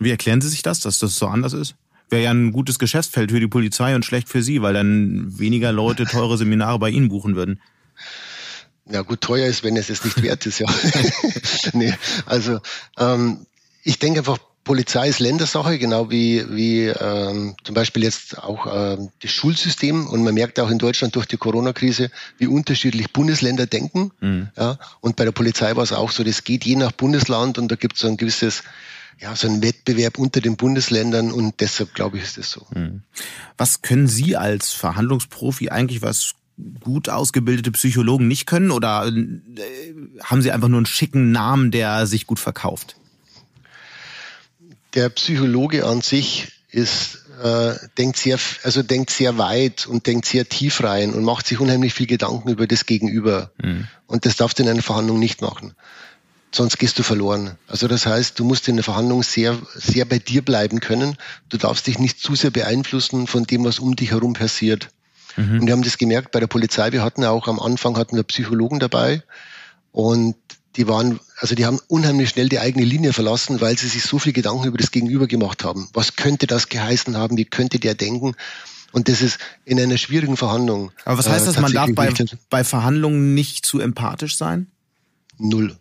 Wie erklären Sie sich das, dass das so anders ist? Wäre ja ein gutes Geschäftsfeld für die Polizei und schlecht für Sie, weil dann weniger Leute teure Seminare bei Ihnen buchen würden.
Ja gut, teuer ist, wenn es es nicht wert ist, ja. nee, also ähm, ich denke einfach, Polizei ist Ländersache, genau wie, wie ähm, zum Beispiel jetzt auch ähm, das Schulsystem. Und man merkt auch in Deutschland durch die Corona-Krise, wie unterschiedlich Bundesländer denken. Mhm. Ja, und bei der Polizei war es auch so, das geht je nach Bundesland und da gibt es so ein gewisses ja, so ein Wettbewerb unter den Bundesländern und deshalb glaube ich, ist das so. Mhm.
Was können Sie als Verhandlungsprofi eigentlich, was gut ausgebildete Psychologen nicht können oder äh, haben Sie einfach nur einen schicken Namen, der sich gut verkauft?
Der Psychologe an sich ist äh, denkt sehr also denkt sehr weit und denkt sehr tief rein und macht sich unheimlich viel Gedanken über das Gegenüber. Mhm. und das darfst du in einer Verhandlung nicht machen. Sonst gehst du verloren. Also das heißt du musst in der Verhandlung sehr sehr bei dir bleiben können. Du darfst dich nicht zu sehr beeinflussen von dem was um dich herum passiert. Mhm. und wir haben das gemerkt bei der Polizei. Wir hatten auch am Anfang hatten wir Psychologen dabei. Und die waren, also die haben unheimlich schnell die eigene Linie verlassen, weil sie sich so viel Gedanken über das Gegenüber gemacht haben. Was könnte das geheißen haben? Wie könnte der denken? Und das ist in einer schwierigen Verhandlung.
Aber was heißt das, äh, man darf bei, bei Verhandlungen nicht zu empathisch sein?
Null.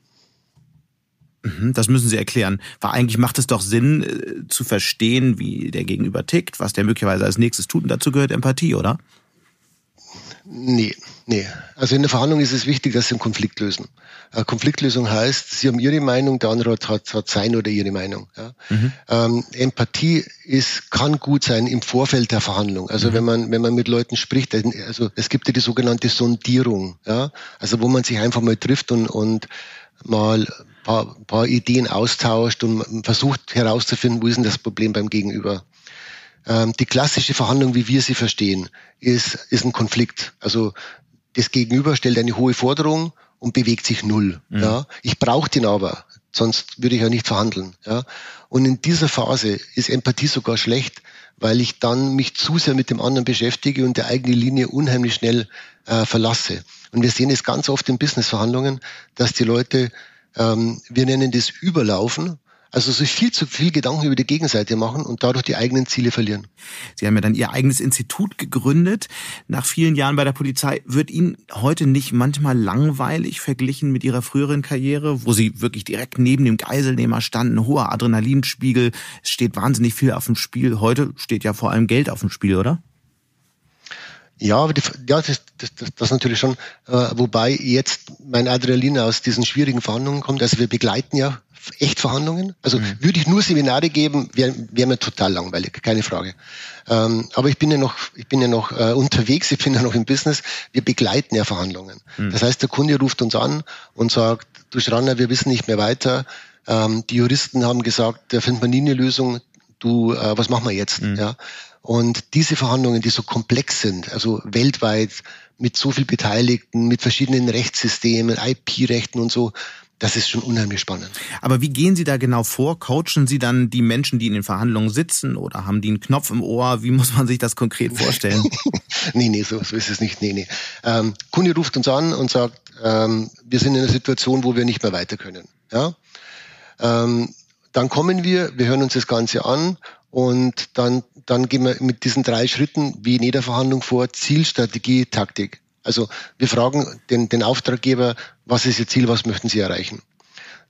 Mhm, das müssen Sie erklären. Weil eigentlich macht es doch Sinn, äh, zu verstehen, wie der Gegenüber tickt, was der möglicherweise als nächstes tut. Und dazu gehört Empathie, oder?
Nee, nee. Also in der Verhandlung ist es wichtig, dass Sie einen Konflikt lösen. Eine Konfliktlösung heißt, Sie haben Ihre Meinung, der andere hat, hat seine oder ihre Meinung. Ja. Mhm. Ähm, Empathie ist, kann gut sein im Vorfeld der Verhandlung. Also mhm. wenn man, wenn man mit Leuten spricht, also es gibt ja die sogenannte Sondierung, ja. Also wo man sich einfach mal trifft und, und mal ein paar, paar Ideen austauscht und versucht herauszufinden, wo ist denn das Problem beim Gegenüber. Ähm, die klassische Verhandlung, wie wir sie verstehen, ist, ist ein Konflikt. Also das Gegenüber stellt eine hohe Forderung und bewegt sich null. Mhm. Ja, ich brauche den aber, sonst würde ich ja nicht verhandeln. Ja, und in dieser Phase ist Empathie sogar schlecht, weil ich dann mich zu sehr mit dem anderen beschäftige und der eigene Linie unheimlich schnell äh, verlasse. Und wir sehen es ganz oft in Businessverhandlungen, dass die Leute, ähm, wir nennen das Überlaufen, also sich viel zu viel Gedanken über die Gegenseite machen und dadurch die eigenen Ziele verlieren.
Sie haben ja dann Ihr eigenes Institut gegründet. Nach vielen Jahren bei der Polizei wird Ihnen heute nicht manchmal langweilig verglichen mit Ihrer früheren Karriere, wo Sie wirklich direkt neben dem Geiselnehmer standen, hoher Adrenalinspiegel, es steht wahnsinnig viel auf dem Spiel. Heute steht ja vor allem Geld auf dem Spiel, oder?
Ja, aber die, ja, das, das, das, das natürlich schon. Äh, wobei jetzt mein Adrenalin aus diesen schwierigen Verhandlungen kommt. Also wir begleiten ja echt Verhandlungen. Also mhm. würde ich nur Seminare geben, wäre wär mir total langweilig, keine Frage. Ähm, aber ich bin ja noch, ich bin ja noch äh, unterwegs, ich bin ja noch im Business. Wir begleiten ja Verhandlungen. Mhm. Das heißt, der Kunde ruft uns an und sagt, du Schranner, wir wissen nicht mehr weiter. Ähm, die Juristen haben gesagt, da findet man nie eine Lösung. Du, äh, was machen wir jetzt? Mhm. Ja. Und diese Verhandlungen, die so komplex sind, also weltweit mit so viel Beteiligten, mit verschiedenen Rechtssystemen, IP-Rechten und so, das ist schon unheimlich spannend.
Aber wie gehen Sie da genau vor? Coachen Sie dann die Menschen, die in den Verhandlungen sitzen oder haben die einen Knopf im Ohr? Wie muss man sich das konkret vorstellen?
nee, nee, so, so ist es nicht. Nee, nee. Ähm, Kunde ruft uns an und sagt, ähm, wir sind in einer Situation, wo wir nicht mehr weiter können. Ja? Ähm, dann kommen wir, wir hören uns das Ganze an und dann, dann gehen wir mit diesen drei Schritten wie in jeder Verhandlung vor, Ziel, Strategie, Taktik. Also wir fragen den, den Auftraggeber, was ist Ihr Ziel, was möchten Sie erreichen?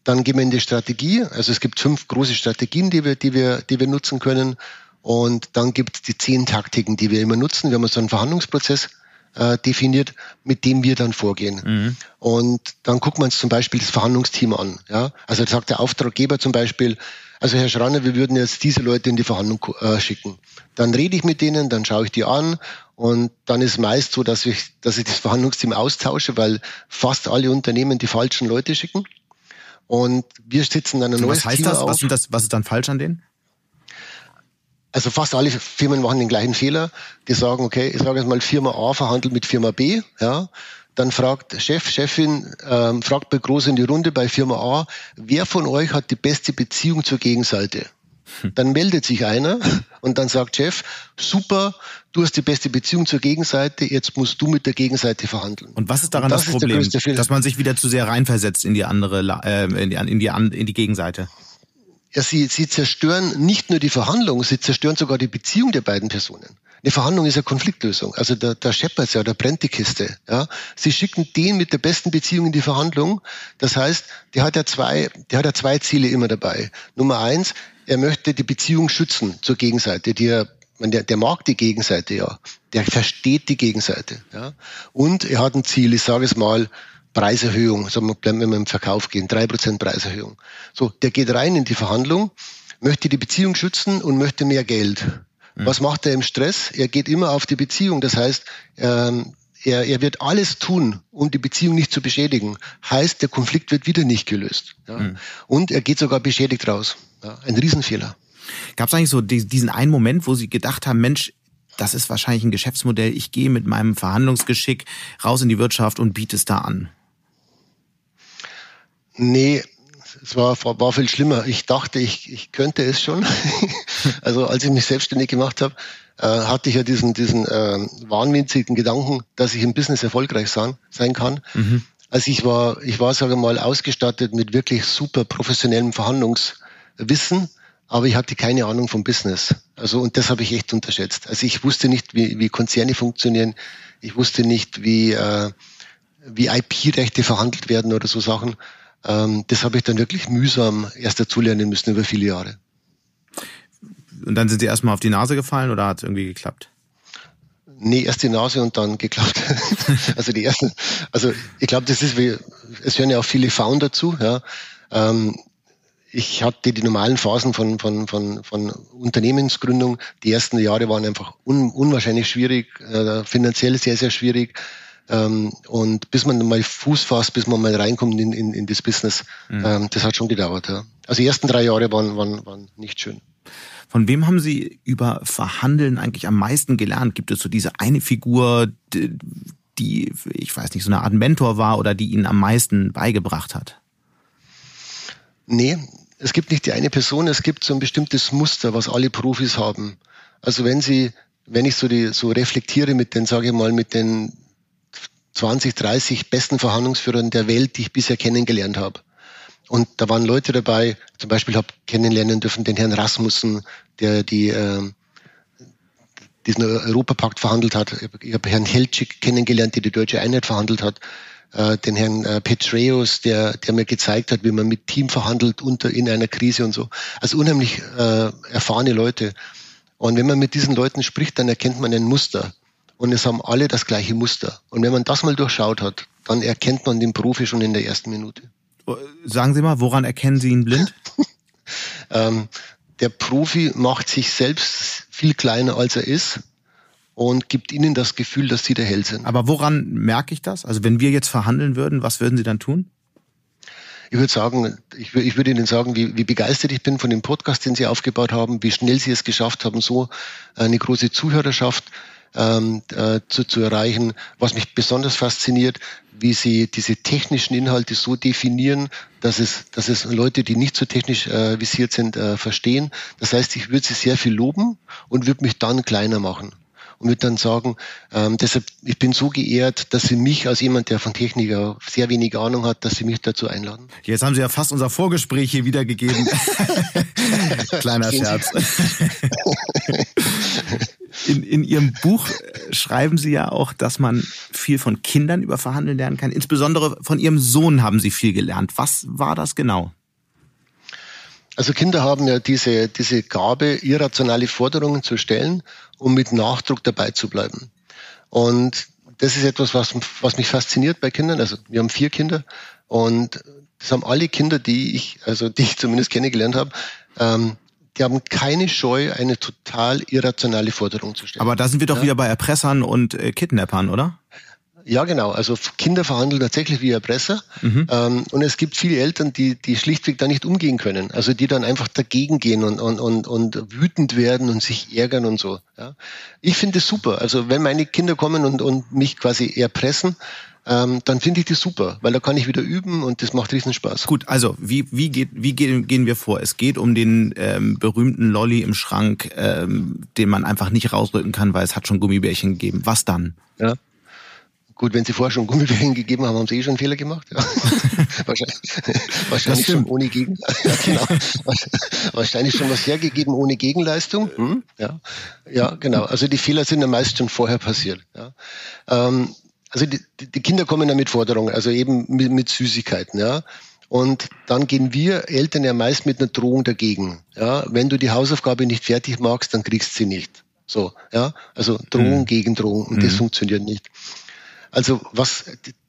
Dann gehen wir in die Strategie. Also es gibt fünf große Strategien, die wir, die wir, die wir nutzen können. Und dann gibt es die zehn Taktiken, die wir immer nutzen. Wir haben so einen Verhandlungsprozess äh, definiert, mit dem wir dann vorgehen. Mhm. Und dann gucken wir uns zum Beispiel das Verhandlungsteam an. Ja? Also sagt der Auftraggeber zum Beispiel, also Herr Schranner, wir würden jetzt diese Leute in die Verhandlung äh, schicken. Dann rede ich mit denen, dann schaue ich die an und dann ist meist so, dass ich, dass ich das Verhandlungsteam austausche, weil fast alle Unternehmen die falschen Leute schicken. Und wir sitzen dann ein
neues Was heißt Team das? Auf. Was, sind das? was ist dann falsch an denen?
Also fast alle Firmen machen den gleichen Fehler. Die sagen, okay, ich sage jetzt mal, Firma A verhandelt mit Firma B, ja. Dann fragt Chef, Chefin, ähm, fragt bei Groß in die Runde bei Firma A, wer von euch hat die beste Beziehung zur Gegenseite? Hm. Dann meldet sich einer und dann sagt Chef, super, du hast die beste Beziehung zur Gegenseite, jetzt musst du mit der Gegenseite verhandeln.
Und was ist daran das, das, Problem, dass man sich wieder zu sehr reinversetzt in die andere, äh, in, die, in, die, in die Gegenseite?
Ja, sie, sie zerstören nicht nur die Verhandlung, sie zerstören sogar die Beziehung der beiden Personen. Eine Verhandlung ist ja Konfliktlösung. Also da, da scheppert ja, da brennt die Kiste. Ja. Sie schicken den mit der besten Beziehung in die Verhandlung. Das heißt, der hat ja zwei, der hat ja zwei Ziele immer dabei. Nummer eins, er möchte die Beziehung schützen zur Gegenseite, die er der, der mag die Gegenseite ja, der versteht die Gegenseite. Ja. Und er hat ein Ziel, ich sage es mal, Preiserhöhung, sagen wir, bleiben wir im Verkauf gehen, drei Prozent Preiserhöhung. So, der geht rein in die Verhandlung, möchte die Beziehung schützen und möchte mehr Geld. Mhm. Was macht er im Stress? Er geht immer auf die Beziehung. Das heißt, ähm, er, er wird alles tun, um die Beziehung nicht zu beschädigen. Heißt, der Konflikt wird wieder nicht gelöst. Ja? Mhm. Und er geht sogar beschädigt raus. Ja? Ein Riesenfehler.
Gab es eigentlich so diesen einen Moment, wo Sie gedacht haben, Mensch, das ist wahrscheinlich ein Geschäftsmodell, ich gehe mit meinem Verhandlungsgeschick raus in die Wirtschaft und biete es da an?
Nee, es war, war viel schlimmer. Ich dachte, ich, ich könnte es schon. also als ich mich selbstständig gemacht habe, äh, hatte ich ja diesen, diesen äh, wahnwitzigen Gedanken, dass ich im Business erfolgreich sein, sein kann. Mhm. Also ich war, ich war, sage mal, ausgestattet mit wirklich super professionellem Verhandlungswissen, aber ich hatte keine Ahnung vom Business. Also und das habe ich echt unterschätzt. Also ich wusste nicht, wie, wie Konzerne funktionieren. Ich wusste nicht, wie, äh, wie IP-Rechte verhandelt werden oder so Sachen. Ähm, das habe ich dann wirklich mühsam erst dazulernen müssen über viele Jahre.
Und dann sind Sie erstmal auf die Nase gefallen oder hat es irgendwie geklappt?
Nee, erst die Nase und dann geklappt. also die ersten, also ich glaube, das ist wie, es hören ja auch viele Frauen dazu, ja. Ähm, ich hatte die normalen Phasen von, von, von, von Unternehmensgründung. Die ersten Jahre waren einfach un, unwahrscheinlich schwierig, äh, finanziell sehr, sehr schwierig. Ähm, und bis man mal Fuß fasst, bis man mal reinkommt in, in, in das Business, mhm. ähm, das hat schon gedauert. Ja. Also die ersten drei Jahre waren, waren, waren nicht schön.
Von wem haben Sie über Verhandeln eigentlich am meisten gelernt? Gibt es so diese eine Figur, die, ich weiß nicht, so eine Art Mentor war oder die Ihnen am meisten beigebracht hat?
Nee, es gibt nicht die eine Person, es gibt so ein bestimmtes Muster, was alle Profis haben. Also wenn Sie, wenn ich so, die, so reflektiere mit den, sage ich mal, mit den 20, 30 besten Verhandlungsführern der Welt, die ich bisher kennengelernt habe, und da waren Leute dabei, zum Beispiel habe kennenlernen dürfen den Herrn Rasmussen, der die äh, diesen Europapakt verhandelt hat. Ich habe Herrn Helczyk kennengelernt, der die deutsche Einheit verhandelt hat. Äh, den Herrn äh, Petreus, der, der mir gezeigt hat, wie man mit Team verhandelt unter in einer Krise und so. Also unheimlich äh, erfahrene Leute. Und wenn man mit diesen Leuten spricht, dann erkennt man ein Muster. Und es haben alle das gleiche Muster. Und wenn man das mal durchschaut hat, dann erkennt man den Profi schon in der ersten Minute.
Sagen Sie mal, woran erkennen Sie ihn blind?
ähm, der Profi macht sich selbst viel kleiner, als er ist und gibt ihnen das Gefühl, dass sie der Held sind.
Aber woran merke ich das? Also wenn wir jetzt verhandeln würden, was würden Sie dann tun?
Ich würde sagen, ich, ich würde Ihnen sagen, wie, wie begeistert ich bin von dem Podcast, den Sie aufgebaut haben, wie schnell Sie es geschafft haben, so eine große Zuhörerschaft ähm, äh, zu, zu erreichen. Was mich besonders fasziniert, wie sie diese technischen Inhalte so definieren, dass es, dass es Leute, die nicht so technisch äh, visiert sind, äh, verstehen. Das heißt, ich würde sie sehr viel loben und würde mich dann kleiner machen und würde dann sagen, ähm, deshalb, ich bin so geehrt, dass Sie mich als jemand, der von Technik sehr wenig Ahnung hat, dass Sie mich dazu einladen.
Jetzt haben Sie ja fast unser Vorgespräch hier wiedergegeben. Kleiner Scherz. In, in Ihrem Buch äh, schreiben Sie ja auch, dass man viel von Kindern über Verhandeln lernen kann. Insbesondere von Ihrem Sohn haben Sie viel gelernt. Was war das genau?
Also Kinder haben ja diese, diese Gabe, irrationale Forderungen zu stellen, um mit Nachdruck dabei zu bleiben. Und das ist etwas, was, was mich fasziniert bei Kindern. Also wir haben vier Kinder und das haben alle Kinder, die ich, also die ich zumindest kennengelernt habe, ähm, die haben keine Scheu, eine total irrationale Forderung zu stellen.
Aber da sind wir doch ja? wieder bei Erpressern und äh, Kidnappern, oder?
Ja, genau. Also Kinder verhandeln tatsächlich wie Erpresser. Mhm. Ähm, und es gibt viele Eltern, die, die schlichtweg da nicht umgehen können. Also die dann einfach dagegen gehen und, und, und, und wütend werden und sich ärgern und so. Ja. Ich finde es super. Also wenn meine Kinder kommen und, und mich quasi erpressen, ähm, dann finde ich das super, weil da kann ich wieder üben und das macht riesen Spaß.
Gut, also wie, wie, geht, wie gehen, gehen wir vor? Es geht um den ähm, berühmten Lolly im Schrank, ähm, den man einfach nicht rausrücken kann, weil es hat schon Gummibärchen gegeben. Was dann?
Ja. Gut, wenn Sie vorher schon Gummibärchen gegeben haben, haben Sie eh schon einen Fehler gemacht. Ja. wahrscheinlich wahrscheinlich schon ohne Gegen. ja, genau. Wahrscheinlich schon was hergegeben ohne Gegenleistung. Hm? Ja. ja, genau. Also die Fehler sind ja meist schon vorher passiert. Ja. Ähm, also die, die Kinder kommen ja mit Forderungen, also eben mit, mit Süßigkeiten, ja. Und dann gehen wir Eltern ja meist mit einer Drohung dagegen. Ja, wenn du die Hausaufgabe nicht fertig magst, dann kriegst du sie nicht. So, ja, also Drohung mhm. gegen Drohung und mhm. das funktioniert nicht. Also was,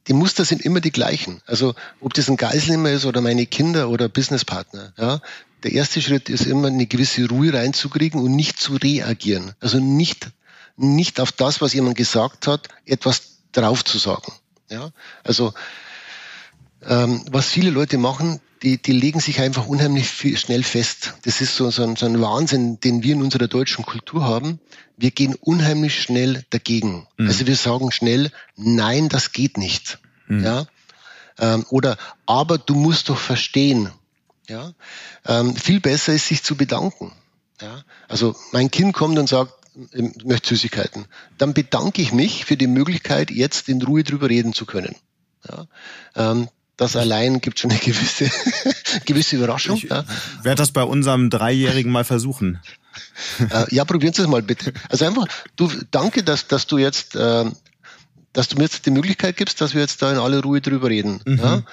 die Muster sind immer die gleichen. Also ob das ein Geiselnehmer ist oder meine Kinder oder Businesspartner, ja. Der erste Schritt ist immer eine gewisse Ruhe reinzukriegen und nicht zu reagieren. Also nicht, nicht auf das, was jemand gesagt hat, etwas drauf zu sagen. Ja? Also ähm, was viele Leute machen, die, die legen sich einfach unheimlich viel, schnell fest. Das ist so, so, ein, so ein Wahnsinn, den wir in unserer deutschen Kultur haben. Wir gehen unheimlich schnell dagegen. Mhm. Also wir sagen schnell, nein, das geht nicht. Mhm. Ja? Ähm, oder aber du musst doch verstehen. Ja? Ähm, viel besser ist, sich zu bedanken. Ja? Also mein Kind kommt und sagt, möchte Süßigkeiten. Dann bedanke ich mich für die Möglichkeit, jetzt in Ruhe drüber reden zu können. Ja, ähm, das allein gibt schon eine gewisse, gewisse Überraschung. Ich
ja. werde das bei unserem Dreijährigen mal versuchen.
Äh, ja, probieren Sie es mal bitte. Also einfach, du, danke, dass, dass du jetzt, äh, dass du mir jetzt die Möglichkeit gibst, dass wir jetzt da in aller Ruhe drüber reden. Mhm. Ja?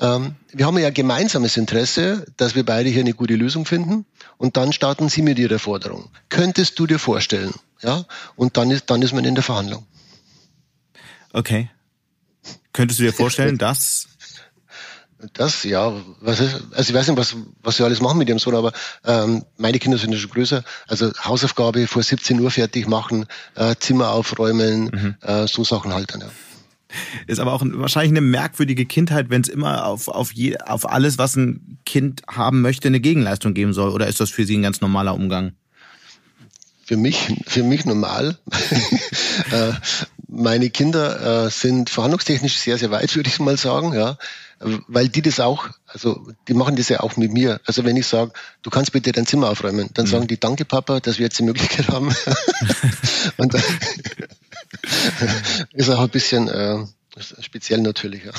Ähm, wir haben ja gemeinsames Interesse, dass wir beide hier eine gute Lösung finden und dann starten Sie mit Ihrer Forderung. Könntest du dir vorstellen? Ja, und dann ist, dann ist man in der Verhandlung.
Okay. Könntest du dir vorstellen, dass
das, ja, was ist, also ich weiß nicht, was, was sie alles machen mit ihrem Sohn, aber ähm, meine Kinder sind ja schon größer. Also Hausaufgabe vor 17 Uhr fertig machen, äh, Zimmer aufräumen, mhm. äh, so Sachen halt dann, ja.
Ist aber auch wahrscheinlich eine merkwürdige Kindheit, wenn es immer auf, auf, je, auf alles, was ein Kind haben möchte, eine Gegenleistung geben soll. Oder ist das für Sie ein ganz normaler Umgang?
Für mich, für mich normal. Äh, meine Kinder äh, sind verhandlungstechnisch sehr, sehr weit, würde ich mal sagen, ja. Weil die das auch, also die machen das ja auch mit mir. Also wenn ich sage, du kannst bitte dein Zimmer aufräumen, dann mhm. sagen die, danke Papa, dass wir jetzt die Möglichkeit haben. Und dann ist auch ein bisschen äh, speziell natürlich, ja.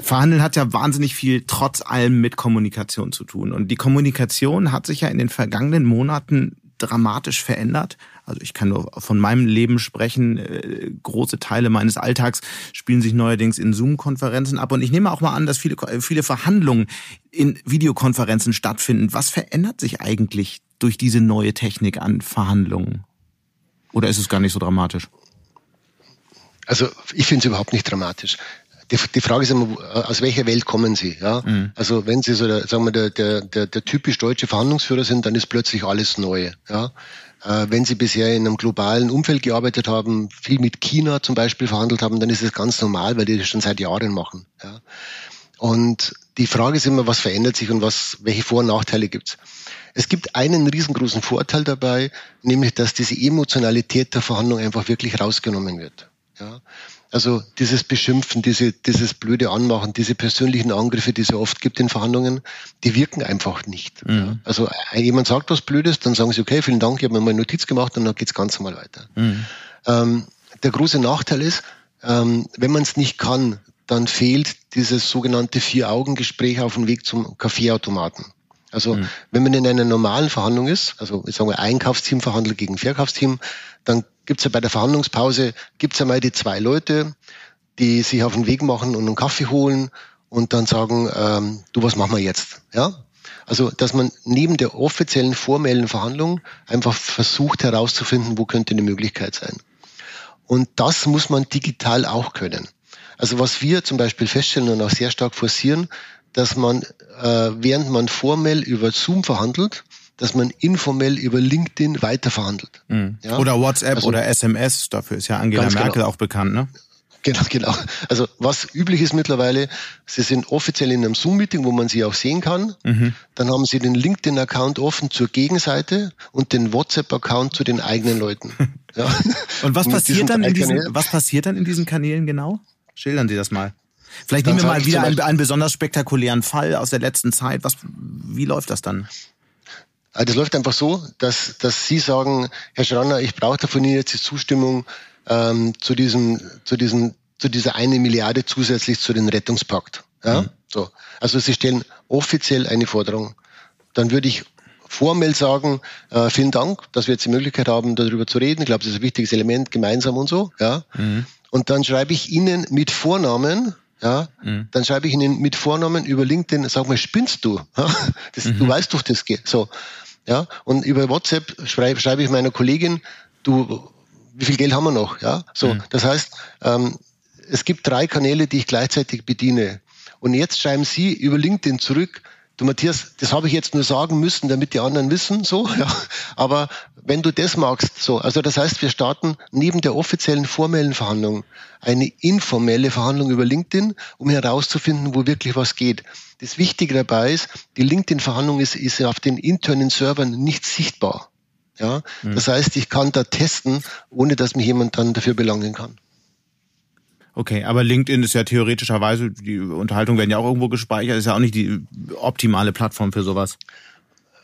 Verhandeln hat ja wahnsinnig viel trotz allem mit Kommunikation zu tun. Und die Kommunikation hat sich ja in den vergangenen Monaten dramatisch verändert. Also ich kann nur von meinem Leben sprechen. Äh, große Teile meines Alltags spielen sich neuerdings in Zoom-Konferenzen ab. Und ich nehme auch mal an, dass viele, viele Verhandlungen in Videokonferenzen stattfinden. Was verändert sich eigentlich durch diese neue Technik an Verhandlungen? Oder ist es gar nicht so dramatisch?
Also ich finde es überhaupt nicht dramatisch. Die, die, Frage ist immer, aus welcher Welt kommen Sie? Ja? Mhm. Also wenn Sie so der, sagen wir, der, der, der, der typisch deutsche Verhandlungsführer sind, dann ist plötzlich alles neu. Ja? Äh, wenn Sie bisher in einem globalen Umfeld gearbeitet haben, viel mit China zum Beispiel verhandelt haben, dann ist es ganz normal, weil die das schon seit Jahren machen. Ja? Und die Frage ist immer, was verändert sich und was, welche Vor- und Nachteile gibt's? Es gibt einen riesengroßen Vorteil dabei, nämlich dass diese Emotionalität der Verhandlung einfach wirklich rausgenommen wird. Ja? Also dieses Beschimpfen, diese, dieses blöde Anmachen, diese persönlichen Angriffe, die es ja oft gibt in Verhandlungen, die wirken einfach nicht. Mhm. Also jemand sagt was Blödes, dann sagen sie, okay, vielen Dank, ich habe mir mal eine Notiz gemacht und dann geht's ganz normal weiter. Mhm. Ähm, der große Nachteil ist, ähm, wenn man es nicht kann, dann fehlt dieses sogenannte Vier-Augen-Gespräch auf dem Weg zum Kaffeeautomaten. Also mhm. wenn man in einer normalen Verhandlung ist, also ich sage mal Einkaufsteam verhandelt gegen Verkaufsteam, dann gibt es ja bei der Verhandlungspause, gibt es ja mal die zwei Leute, die sich auf den Weg machen und einen Kaffee holen und dann sagen, ähm, du, was machen wir jetzt? Ja? Also, dass man neben der offiziellen formellen Verhandlung einfach versucht herauszufinden, wo könnte eine Möglichkeit sein. Und das muss man digital auch können. Also was wir zum Beispiel feststellen und auch sehr stark forcieren, dass man, äh, während man formell über Zoom verhandelt, dass man informell über LinkedIn weiterverhandelt.
Mhm. Ja? Oder WhatsApp also, oder SMS, dafür ist ja Angela Merkel genau. auch bekannt, ne?
Genau, genau. Also was üblich ist mittlerweile, Sie sind offiziell in einem Zoom-Meeting, wo man Sie auch sehen kann. Mhm. Dann haben Sie den LinkedIn-Account offen zur Gegenseite und den WhatsApp-Account zu den eigenen Leuten.
Ja. und was und passiert dann in diesen, was passiert dann in diesen Kanälen genau? Schildern Sie das mal. Vielleicht nehmen wir mal wieder einen, einen, besonders spektakulären Fall aus der letzten Zeit. Was, wie läuft das dann?
Also das läuft einfach so, dass, dass Sie sagen, Herr Schranner, ich brauche von Ihnen jetzt die Zustimmung ähm, zu diesem, zu diesem, zu dieser eine Milliarde zusätzlich zu den Rettungspakt. Ja? Mhm. So. Also Sie stellen offiziell eine Forderung. Dann würde ich formell sagen, äh, vielen Dank, dass wir jetzt die Möglichkeit haben, darüber zu reden. Ich glaube, das ist ein wichtiges Element, gemeinsam und so. Ja? Mhm. Und dann schreibe ich Ihnen mit Vornamen ja, mhm. dann schreibe ich Ihnen mit Vornamen über LinkedIn, sag mal, spinnst du? Das, mhm. Du weißt doch, das geht. So. Ja, und über WhatsApp schreibe, schreibe ich meiner Kollegin, du, wie viel Geld haben wir noch? Ja, so. Mhm. Das heißt, ähm, es gibt drei Kanäle, die ich gleichzeitig bediene. Und jetzt schreiben Sie über LinkedIn zurück, du Matthias, das habe ich jetzt nur sagen müssen, damit die anderen wissen, so, ja. Aber wenn du das magst, so, also das heißt, wir starten neben der offiziellen formellen Verhandlung eine informelle Verhandlung über LinkedIn, um herauszufinden, wo wirklich was geht. Das Wichtige dabei ist, die LinkedIn-Verhandlung ist, ist auf den internen Servern nicht sichtbar. Ja, mhm. das heißt, ich kann da testen, ohne dass mich jemand dann dafür belangen kann.
Okay, aber LinkedIn ist ja theoretischerweise, die Unterhaltungen werden ja auch irgendwo gespeichert, ist ja auch nicht die optimale Plattform für sowas.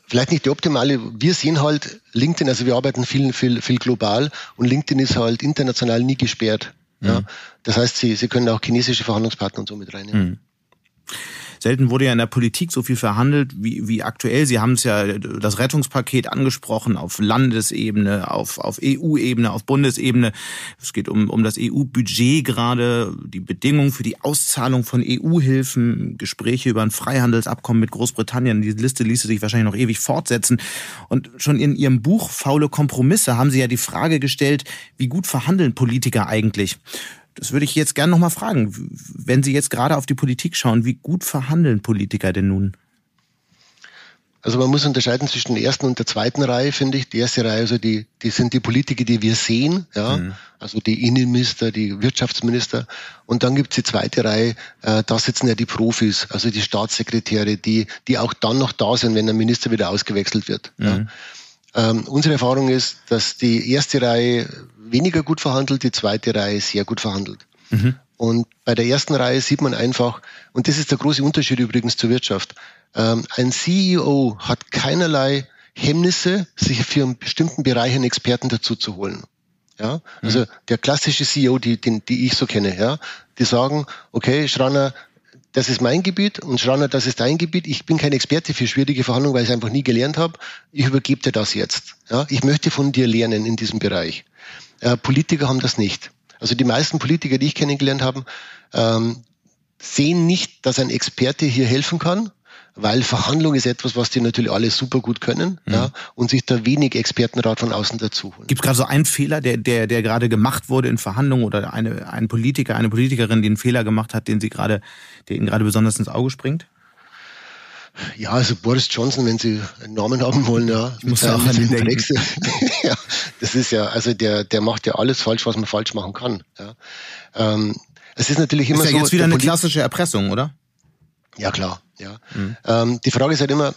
Vielleicht nicht die optimale. Wir sehen halt LinkedIn, also wir arbeiten viel, viel, viel global und LinkedIn ist halt international nie gesperrt. Mhm. Ja. Das heißt, sie, sie können auch chinesische Verhandlungspartner und so mit reinnehmen. Mhm.
Selten wurde ja in der Politik so viel verhandelt wie, wie aktuell. Sie haben es ja das Rettungspaket angesprochen auf Landesebene, auf, auf EU-Ebene, auf Bundesebene. Es geht um, um das EU-Budget gerade, die Bedingungen für die Auszahlung von EU-Hilfen, Gespräche über ein Freihandelsabkommen mit Großbritannien. Die Liste ließe sich wahrscheinlich noch ewig fortsetzen. Und schon in Ihrem Buch Faule Kompromisse haben Sie ja die Frage gestellt, wie gut verhandeln Politiker eigentlich? Das würde ich jetzt gerne nochmal fragen. Wenn Sie jetzt gerade auf die Politik schauen, wie gut verhandeln Politiker denn nun?
Also man muss unterscheiden zwischen der ersten und der zweiten Reihe, finde ich. Die erste Reihe, also die, die sind die Politiker, die wir sehen, ja, mhm. also die Innenminister, die Wirtschaftsminister. Und dann gibt's die zweite Reihe, äh, da sitzen ja die Profis, also die Staatssekretäre, die, die auch dann noch da sind, wenn der Minister wieder ausgewechselt wird. Mhm. Ja. Ähm, unsere Erfahrung ist, dass die erste Reihe weniger gut verhandelt, die zweite Reihe sehr gut verhandelt. Mhm. Und bei der ersten Reihe sieht man einfach, und das ist der große Unterschied übrigens zur Wirtschaft, ähm, ein CEO hat keinerlei Hemmnisse, sich für einen bestimmten Bereich einen Experten dazu zu holen. Ja, also mhm. der klassische CEO, die, die, die ich so kenne, ja, die sagen, okay, Schranner, das ist mein Gebiet und Schranner, das ist dein Gebiet. Ich bin kein Experte für schwierige Verhandlungen, weil ich es einfach nie gelernt habe. Ich übergebe dir das jetzt. Ja, ich möchte von dir lernen in diesem Bereich. Äh, Politiker haben das nicht. Also die meisten Politiker, die ich kennengelernt habe, ähm, sehen nicht, dass ein Experte hier helfen kann, weil Verhandlung ist etwas, was die natürlich alle super gut können mhm. ja, und sich da wenig Expertenrat von außen dazu holen.
Gibt es gerade so einen Fehler, der, der, der gerade gemacht wurde in Verhandlungen oder eine, ein Politiker, eine Politikerin, die einen Fehler gemacht hat, den sie gerade, der Ihnen gerade besonders ins Auge springt?
Ja, also Boris Johnson, wenn Sie einen Namen haben wollen, ja.
Ich muss auch an denken.
ja, das ist ja, also der, der macht ja alles falsch, was man falsch machen kann. Ja. Ähm, es ist natürlich immer
ist
ja
so. jetzt wieder eine klassische Erpressung, oder?
Ja, klar. Ja. Mhm. Ähm, die Frage ist halt immer,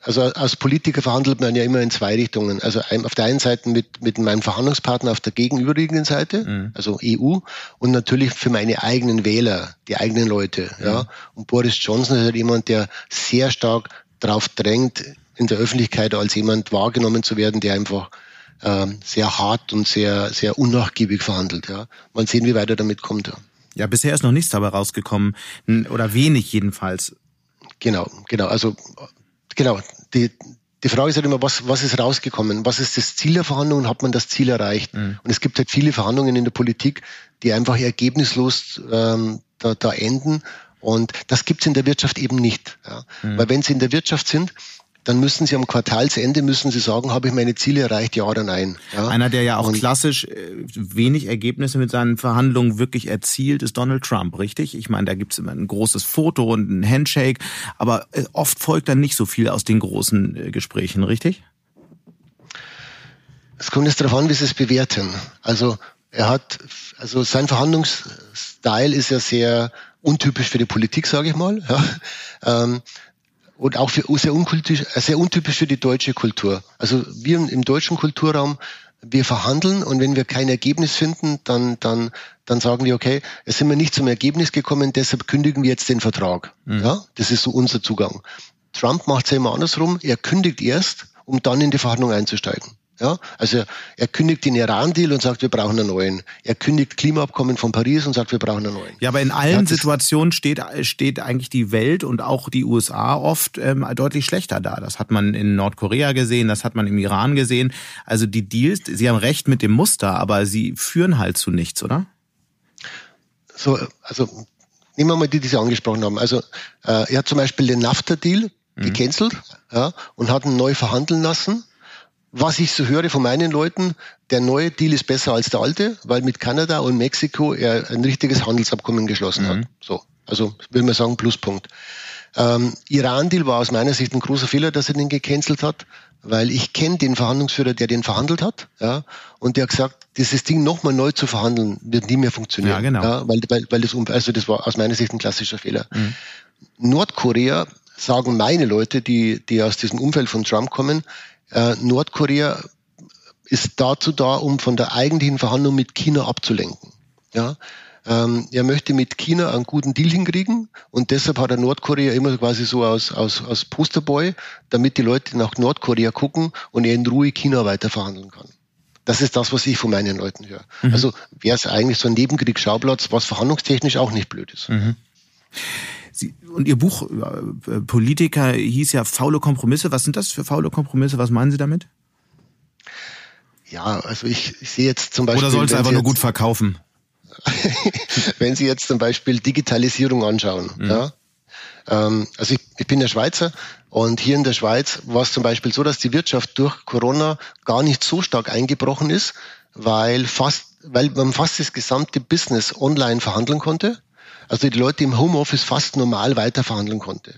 also als Politiker verhandelt man ja immer in zwei Richtungen. Also auf der einen Seite mit, mit meinem Verhandlungspartner auf der gegenüberliegenden Seite, mhm. also EU, und natürlich für meine eigenen Wähler, die eigenen Leute. Mhm. Ja. Und Boris Johnson ist halt jemand, der sehr stark darauf drängt, in der Öffentlichkeit als jemand wahrgenommen zu werden, der einfach ähm, sehr hart und sehr, sehr unnachgiebig verhandelt. Ja. Mal sehen, wie weit er damit kommt. Ja.
ja, bisher ist noch nichts dabei rausgekommen, oder wenig jedenfalls.
Genau, genau. Also genau. Die, die Frage ist halt immer, was, was ist rausgekommen? Was ist das Ziel der Verhandlungen? Hat man das Ziel erreicht? Mhm. Und es gibt halt viele Verhandlungen in der Politik, die einfach ergebnislos ähm, da, da enden. Und das gibt's in der Wirtschaft eben nicht. Ja. Mhm. Weil wenn sie in der Wirtschaft sind, dann müssen Sie am Quartalsende müssen Sie sagen, habe ich meine Ziele erreicht, ja oder nein. Ja?
Einer, der ja auch und klassisch äh, wenig Ergebnisse mit seinen Verhandlungen wirklich erzielt, ist Donald Trump, richtig? Ich meine, da gibt's immer ein großes Foto und ein Handshake, aber äh, oft folgt dann nicht so viel aus den großen äh, Gesprächen, richtig?
Es kommt jetzt darauf an, wie Sie es bewerten. Also er hat, also sein Verhandlungsstil ist ja sehr untypisch für die Politik, sage ich mal. Ja. Ähm, und auch für, sehr, unkultisch, sehr untypisch für die deutsche Kultur. Also wir im deutschen Kulturraum, wir verhandeln und wenn wir kein Ergebnis finden, dann, dann, dann sagen wir, okay, es sind wir nicht zum Ergebnis gekommen, deshalb kündigen wir jetzt den Vertrag. Mhm. Ja, das ist so unser Zugang. Trump macht es ja immer andersrum. Er kündigt erst, um dann in die Verhandlung einzusteigen. Ja, also er kündigt den Iran-Deal und sagt, wir brauchen einen neuen. Er kündigt Klimaabkommen von Paris und sagt, wir brauchen einen neuen.
Ja, aber in allen ja, Situationen steht, steht eigentlich die Welt und auch die USA oft ähm, deutlich schlechter da. Das hat man in Nordkorea gesehen, das hat man im Iran gesehen. Also die Deals, Sie haben recht mit dem Muster, aber sie führen halt zu nichts, oder?
So, also nehmen wir mal die, die Sie angesprochen haben. Also äh, er hat zum Beispiel den NAFTA-Deal mhm. gecancelt ja, und hat ihn neu verhandeln lassen was ich so höre von meinen Leuten, der neue Deal ist besser als der alte, weil mit Kanada und Mexiko er ein richtiges Handelsabkommen geschlossen mhm. hat. So, also will man sagen Pluspunkt. Ähm, Iran-Deal war aus meiner Sicht ein großer Fehler, dass er den gecancelt hat, weil ich kenne den Verhandlungsführer, der den verhandelt hat, ja, und der hat gesagt, dieses Ding nochmal neu zu verhandeln, wird nie mehr funktionieren. Ja, genau. Ja, weil, weil, weil das, also das war aus meiner Sicht ein klassischer Fehler. Mhm. Nordkorea sagen meine Leute, die, die aus diesem Umfeld von Trump kommen, äh, Nordkorea ist dazu da, um von der eigentlichen Verhandlung mit China abzulenken. Ja, ähm, er möchte mit China einen guten Deal hinkriegen und deshalb hat er Nordkorea immer quasi so aus, aus, aus Posterboy, damit die Leute nach Nordkorea gucken und er in Ruhe China weiter verhandeln kann. Das ist das, was ich von meinen Leuten höre. Mhm. Also wäre es eigentlich so ein Nebenkriegsschauplatz, was verhandlungstechnisch auch nicht blöd ist. Mhm.
Und Ihr Buch äh, Politiker hieß ja faule Kompromisse. Was sind das für faule Kompromisse? Was meinen Sie damit?
Ja, also ich, ich sehe jetzt zum Beispiel.
Oder soll es einfach nur gut verkaufen?
wenn Sie jetzt zum Beispiel Digitalisierung anschauen, mhm. ja, ähm, also ich, ich bin der Schweizer und hier in der Schweiz war es zum Beispiel so, dass die Wirtschaft durch Corona gar nicht so stark eingebrochen ist, weil fast, weil man fast das gesamte Business online verhandeln konnte. Also die Leute im Homeoffice fast normal weiter verhandeln konnte.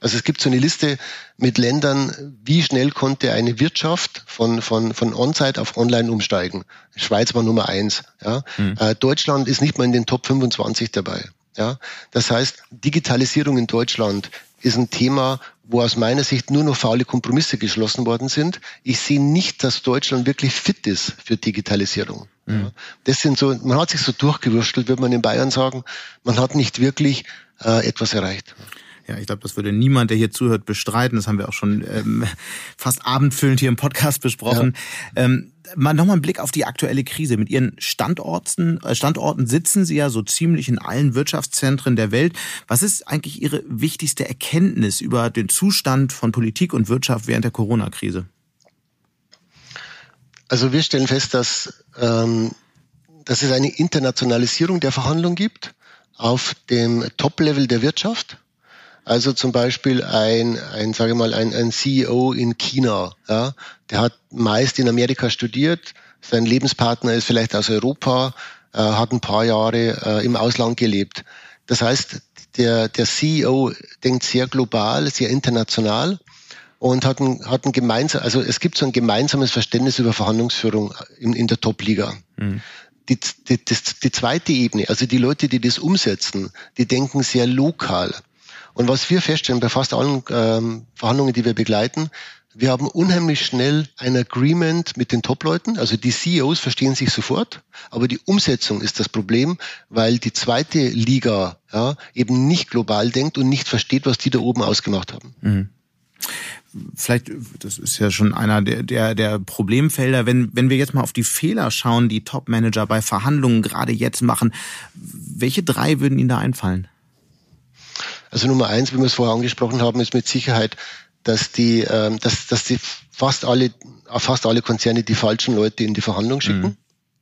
Also es gibt so eine Liste mit Ländern, wie schnell konnte eine Wirtschaft von, von, von On-Site auf Online umsteigen. Schweiz war Nummer eins. Ja. Mhm. Äh, Deutschland ist nicht mal in den Top 25 dabei. Ja. Das heißt, Digitalisierung in Deutschland ist ein Thema, wo aus meiner Sicht nur noch faule Kompromisse geschlossen worden sind. Ich sehe nicht, dass Deutschland wirklich fit ist für Digitalisierung. Mhm. Das sind so, man hat sich so durchgewurschtelt, würde man in Bayern sagen. Man hat nicht wirklich äh, etwas erreicht.
Ja, ich glaube, das würde niemand, der hier zuhört, bestreiten. Das haben wir auch schon ähm, fast abendfüllend hier im Podcast besprochen. Ja. Ähm, mal nochmal einen Blick auf die aktuelle Krise. Mit Ihren Standorten, äh, Standorten sitzen Sie ja so ziemlich in allen Wirtschaftszentren der Welt. Was ist eigentlich Ihre wichtigste Erkenntnis über den Zustand von Politik und Wirtschaft während der Corona-Krise?
Also wir stellen fest, dass, ähm, dass es eine Internationalisierung der Verhandlungen gibt auf dem Top-Level der Wirtschaft. Also zum Beispiel ein, ein sage mal, ein, ein CEO in China, ja, der hat meist in Amerika studiert, sein Lebenspartner ist vielleicht aus Europa, äh, hat ein paar Jahre äh, im Ausland gelebt. Das heißt, der, der CEO denkt sehr global, sehr international und hat ein, hat ein gemeinsam, also es gibt so ein gemeinsames Verständnis über Verhandlungsführung in, in der Top-Liga. Mhm. Die, die, das, die zweite Ebene, also die Leute, die das umsetzen, die denken sehr lokal. Und was wir feststellen bei fast allen ähm, Verhandlungen, die wir begleiten, wir haben unheimlich schnell ein Agreement mit den Top-Leuten. Also die CEOs verstehen sich sofort, aber die Umsetzung ist das Problem, weil die zweite Liga ja, eben nicht global denkt und nicht versteht, was die da oben ausgemacht haben. Mhm
vielleicht, das ist ja schon einer der, der, der Problemfelder, wenn, wenn wir jetzt mal auf die Fehler schauen, die Top-Manager bei Verhandlungen gerade jetzt machen, welche drei würden Ihnen da einfallen?
Also Nummer eins, wie wir es vorher angesprochen haben, ist mit Sicherheit, dass die, ähm, dass, dass die fast alle, fast alle Konzerne die falschen Leute in die Verhandlung schicken. Mhm.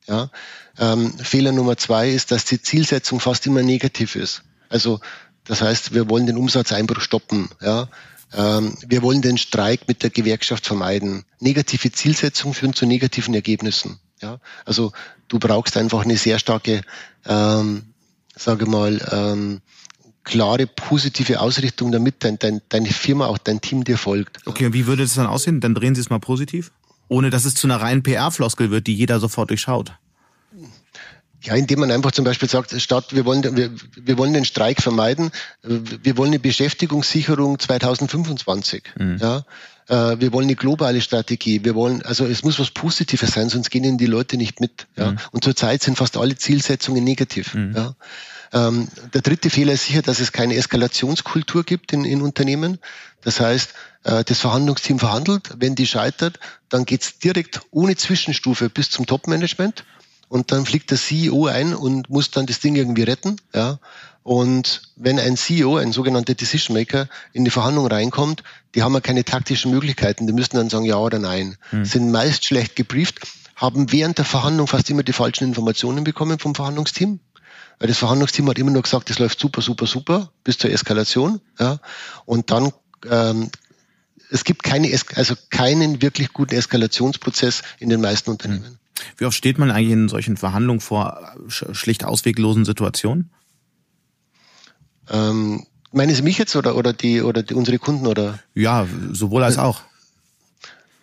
Ja. Ähm, Fehler Nummer zwei ist, dass die Zielsetzung fast immer negativ ist. Also das heißt, wir wollen den Umsatzeinbruch stoppen. Ja. Ähm, wir wollen den Streik mit der Gewerkschaft vermeiden. Negative Zielsetzungen führen zu negativen Ergebnissen. Ja. Also du brauchst einfach eine sehr starke, ähm, sage mal, ähm, klare positive Ausrichtung, damit dein, dein, deine Firma, auch dein Team dir folgt.
Okay, und wie würde das dann aussehen? Dann drehen Sie es mal positiv? Ohne dass es zu einer reinen PR-Floskel wird, die jeder sofort durchschaut.
Ja, indem man einfach zum Beispiel sagt, statt wir wollen, wir, wir wollen den Streik vermeiden, wir wollen eine Beschäftigungssicherung 2025. Mhm. Ja, äh, wir wollen eine globale Strategie. Wir wollen, also es muss was Positives sein, sonst gehen ihnen die Leute nicht mit. Ja, mhm. und zurzeit sind fast alle Zielsetzungen negativ. Mhm. Ja. Ähm, der dritte Fehler ist sicher, dass es keine Eskalationskultur gibt in, in Unternehmen. Das heißt, äh, das Verhandlungsteam verhandelt. Wenn die scheitert, dann geht's direkt ohne Zwischenstufe bis zum Topmanagement. Und dann fliegt der CEO ein und muss dann das Ding irgendwie retten. Ja. Und wenn ein CEO, ein sogenannter Decision Maker, in die Verhandlung reinkommt, die haben ja keine taktischen Möglichkeiten. Die müssen dann sagen ja oder nein. Hm. Sind meist schlecht gebrieft, haben während der Verhandlung fast immer die falschen Informationen bekommen vom Verhandlungsteam. Weil das Verhandlungsteam hat immer nur gesagt, es läuft super, super, super bis zur Eskalation. Ja. Und dann ähm, es gibt keine, also keinen wirklich guten Eskalationsprozess in den meisten Unternehmen.
Wie oft steht man eigentlich in solchen Verhandlungen vor schlicht ausweglosen Situationen?
Ähm, meinen Sie mich jetzt oder, oder, die, oder die, unsere Kunden? Oder?
Ja, sowohl als auch.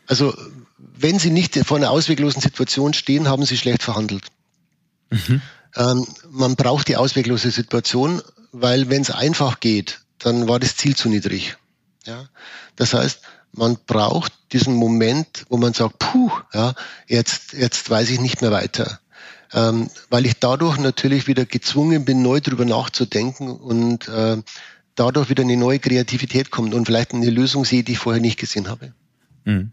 Also, wenn Sie nicht vor einer ausweglosen Situation stehen, haben Sie schlecht verhandelt. Mhm. Ähm, man braucht die ausweglose Situation, weil wenn es einfach geht, dann war das Ziel zu niedrig. Ja? Das heißt, man braucht diesen Moment, wo man sagt, puh, ja, jetzt, jetzt weiß ich nicht mehr weiter. Ähm, weil ich dadurch natürlich wieder gezwungen bin, neu drüber nachzudenken und äh, dadurch wieder eine neue Kreativität kommt und vielleicht eine Lösung sehe, die ich vorher nicht gesehen habe. Mhm.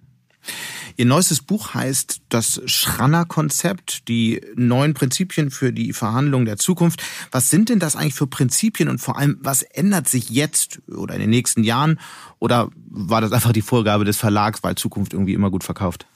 Ihr neuestes Buch heißt das Schranner-Konzept, die neuen Prinzipien für die Verhandlungen der Zukunft. Was sind denn das eigentlich für Prinzipien und vor allem, was ändert sich jetzt oder in den nächsten Jahren? Oder war das einfach die Vorgabe des Verlags, weil Zukunft irgendwie immer gut verkauft?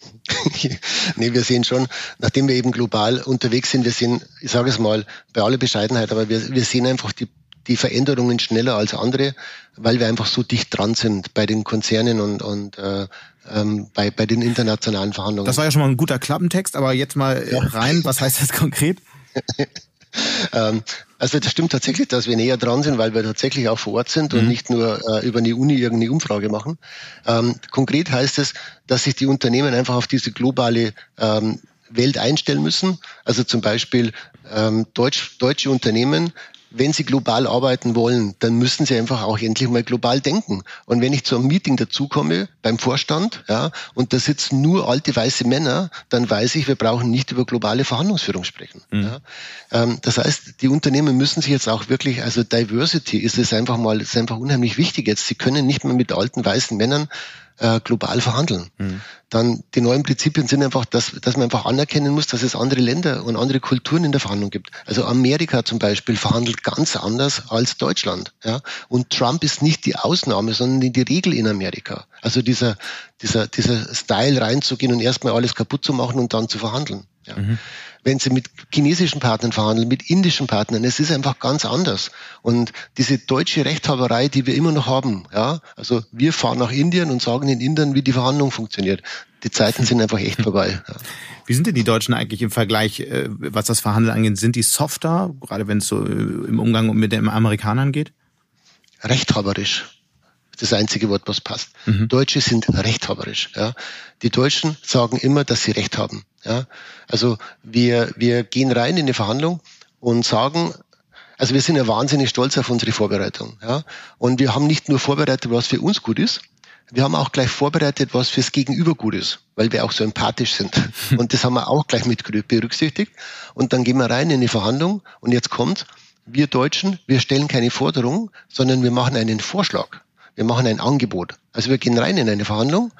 nee, wir sehen schon, nachdem wir eben global unterwegs sind, wir sehen, ich sage es mal, bei aller Bescheidenheit, aber wir, wir sehen einfach die, die Veränderungen schneller als andere, weil wir einfach so dicht dran sind bei den Konzernen und, und äh, ähm, bei, bei den internationalen Verhandlungen.
Das war ja schon mal ein guter Klappentext, aber jetzt mal ja. rein, was heißt das konkret?
ähm, also das stimmt tatsächlich, dass wir näher dran sind, weil wir tatsächlich auch vor Ort sind und mhm. nicht nur äh, über eine Uni irgendeine Umfrage machen. Ähm, konkret heißt es, dass sich die Unternehmen einfach auf diese globale ähm, Welt einstellen müssen. Also zum Beispiel ähm, Deutsch, deutsche Unternehmen wenn Sie global arbeiten wollen, dann müssen Sie einfach auch endlich mal global denken. Und wenn ich zu einem Meeting dazukomme beim Vorstand, ja, und da sitzen nur alte weiße Männer, dann weiß ich, wir brauchen nicht über globale Verhandlungsführung sprechen. Mhm. Ja. Ähm, das heißt, die Unternehmen müssen sich jetzt auch wirklich, also Diversity ist es einfach mal, ist einfach unheimlich wichtig jetzt. Sie können nicht mehr mit alten weißen Männern äh, global verhandeln. Mhm. Dann die neuen Prinzipien sind einfach, dass, dass man einfach anerkennen muss, dass es andere Länder und andere Kulturen in der Verhandlung gibt. Also Amerika zum Beispiel verhandelt ganz anders als Deutschland. Ja? Und Trump ist nicht die Ausnahme, sondern die Regel in Amerika. Also dieser, dieser, dieser Style reinzugehen und erstmal alles kaputt zu machen und dann zu verhandeln. Ja. Mhm wenn sie mit chinesischen Partnern verhandeln, mit indischen Partnern. Es ist einfach ganz anders. Und diese deutsche Rechthaberei, die wir immer noch haben, ja, also wir fahren nach Indien und sagen den Indern, wie die Verhandlung funktioniert. Die Zeiten sind einfach echt vorbei. Ja.
Wie sind denn die Deutschen eigentlich im Vergleich, äh, was das Verhandeln angeht? Sind die softer, gerade wenn es so äh, im Umgang mit den Amerikanern geht?
Rechthaberisch das einzige Wort, was passt. Mhm. Deutsche sind rechthaberisch. Ja. Die Deutschen sagen immer, dass sie Recht haben. Ja. Also wir, wir gehen rein in eine Verhandlung und sagen, also wir sind ja wahnsinnig stolz auf unsere Vorbereitung. Ja. Und wir haben nicht nur vorbereitet, was für uns gut ist, wir haben auch gleich vorbereitet, was fürs Gegenüber gut ist, weil wir auch so empathisch sind. Und das haben wir auch gleich mit berücksichtigt. Und dann gehen wir rein in die Verhandlung und jetzt kommt, wir Deutschen, wir stellen keine Forderung, sondern wir machen einen Vorschlag. Wir machen ein Angebot. Also wir gehen rein in eine Verhandlung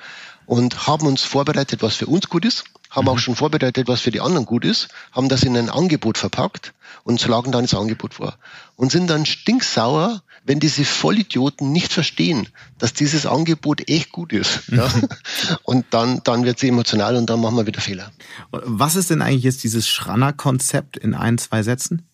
und haben uns vorbereitet, was für uns gut ist, haben mhm. auch schon vorbereitet, was für die anderen gut ist, haben das in ein Angebot verpackt und schlagen dann das Angebot vor. Und sind dann stinksauer, wenn diese Vollidioten nicht verstehen, dass dieses Angebot echt gut ist. Ja? und dann, dann wird sie emotional und dann machen wir wieder Fehler.
Was ist denn eigentlich jetzt dieses Schranner-Konzept in ein, zwei Sätzen?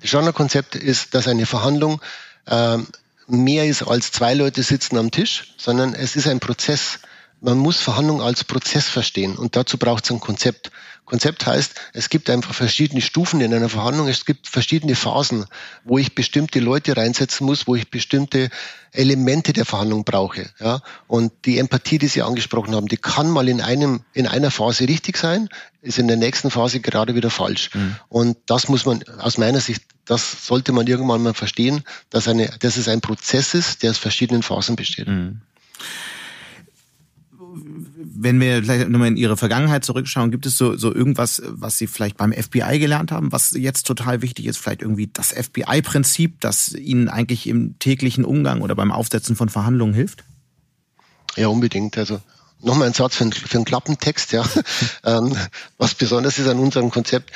Das Schranner-Konzept ist, dass eine Verhandlung ähm, mehr ist als zwei Leute sitzen am Tisch, sondern es ist ein Prozess. Man muss Verhandlungen als Prozess verstehen und dazu braucht es ein Konzept. Konzept heißt, es gibt einfach verschiedene Stufen in einer Verhandlung, es gibt verschiedene Phasen, wo ich bestimmte Leute reinsetzen muss, wo ich bestimmte Elemente der Verhandlung brauche. Ja? Und die Empathie, die Sie angesprochen haben, die kann mal in einem, in einer Phase richtig sein, ist in der nächsten Phase gerade wieder falsch. Mhm. Und das muss man aus meiner Sicht, das sollte man irgendwann mal verstehen, dass, eine, dass es ein Prozess ist, der aus verschiedenen Phasen besteht. Mhm
wenn wir vielleicht nochmal in Ihre Vergangenheit zurückschauen, gibt es so, so irgendwas, was Sie vielleicht beim FBI gelernt haben, was jetzt total wichtig ist? Vielleicht irgendwie das FBI-Prinzip, das Ihnen eigentlich im täglichen Umgang oder beim Aufsetzen von Verhandlungen hilft?
Ja, unbedingt. Also nochmal ein Satz für einen, für einen Klappentext, ja. ähm, was besonders ist an unserem Konzept,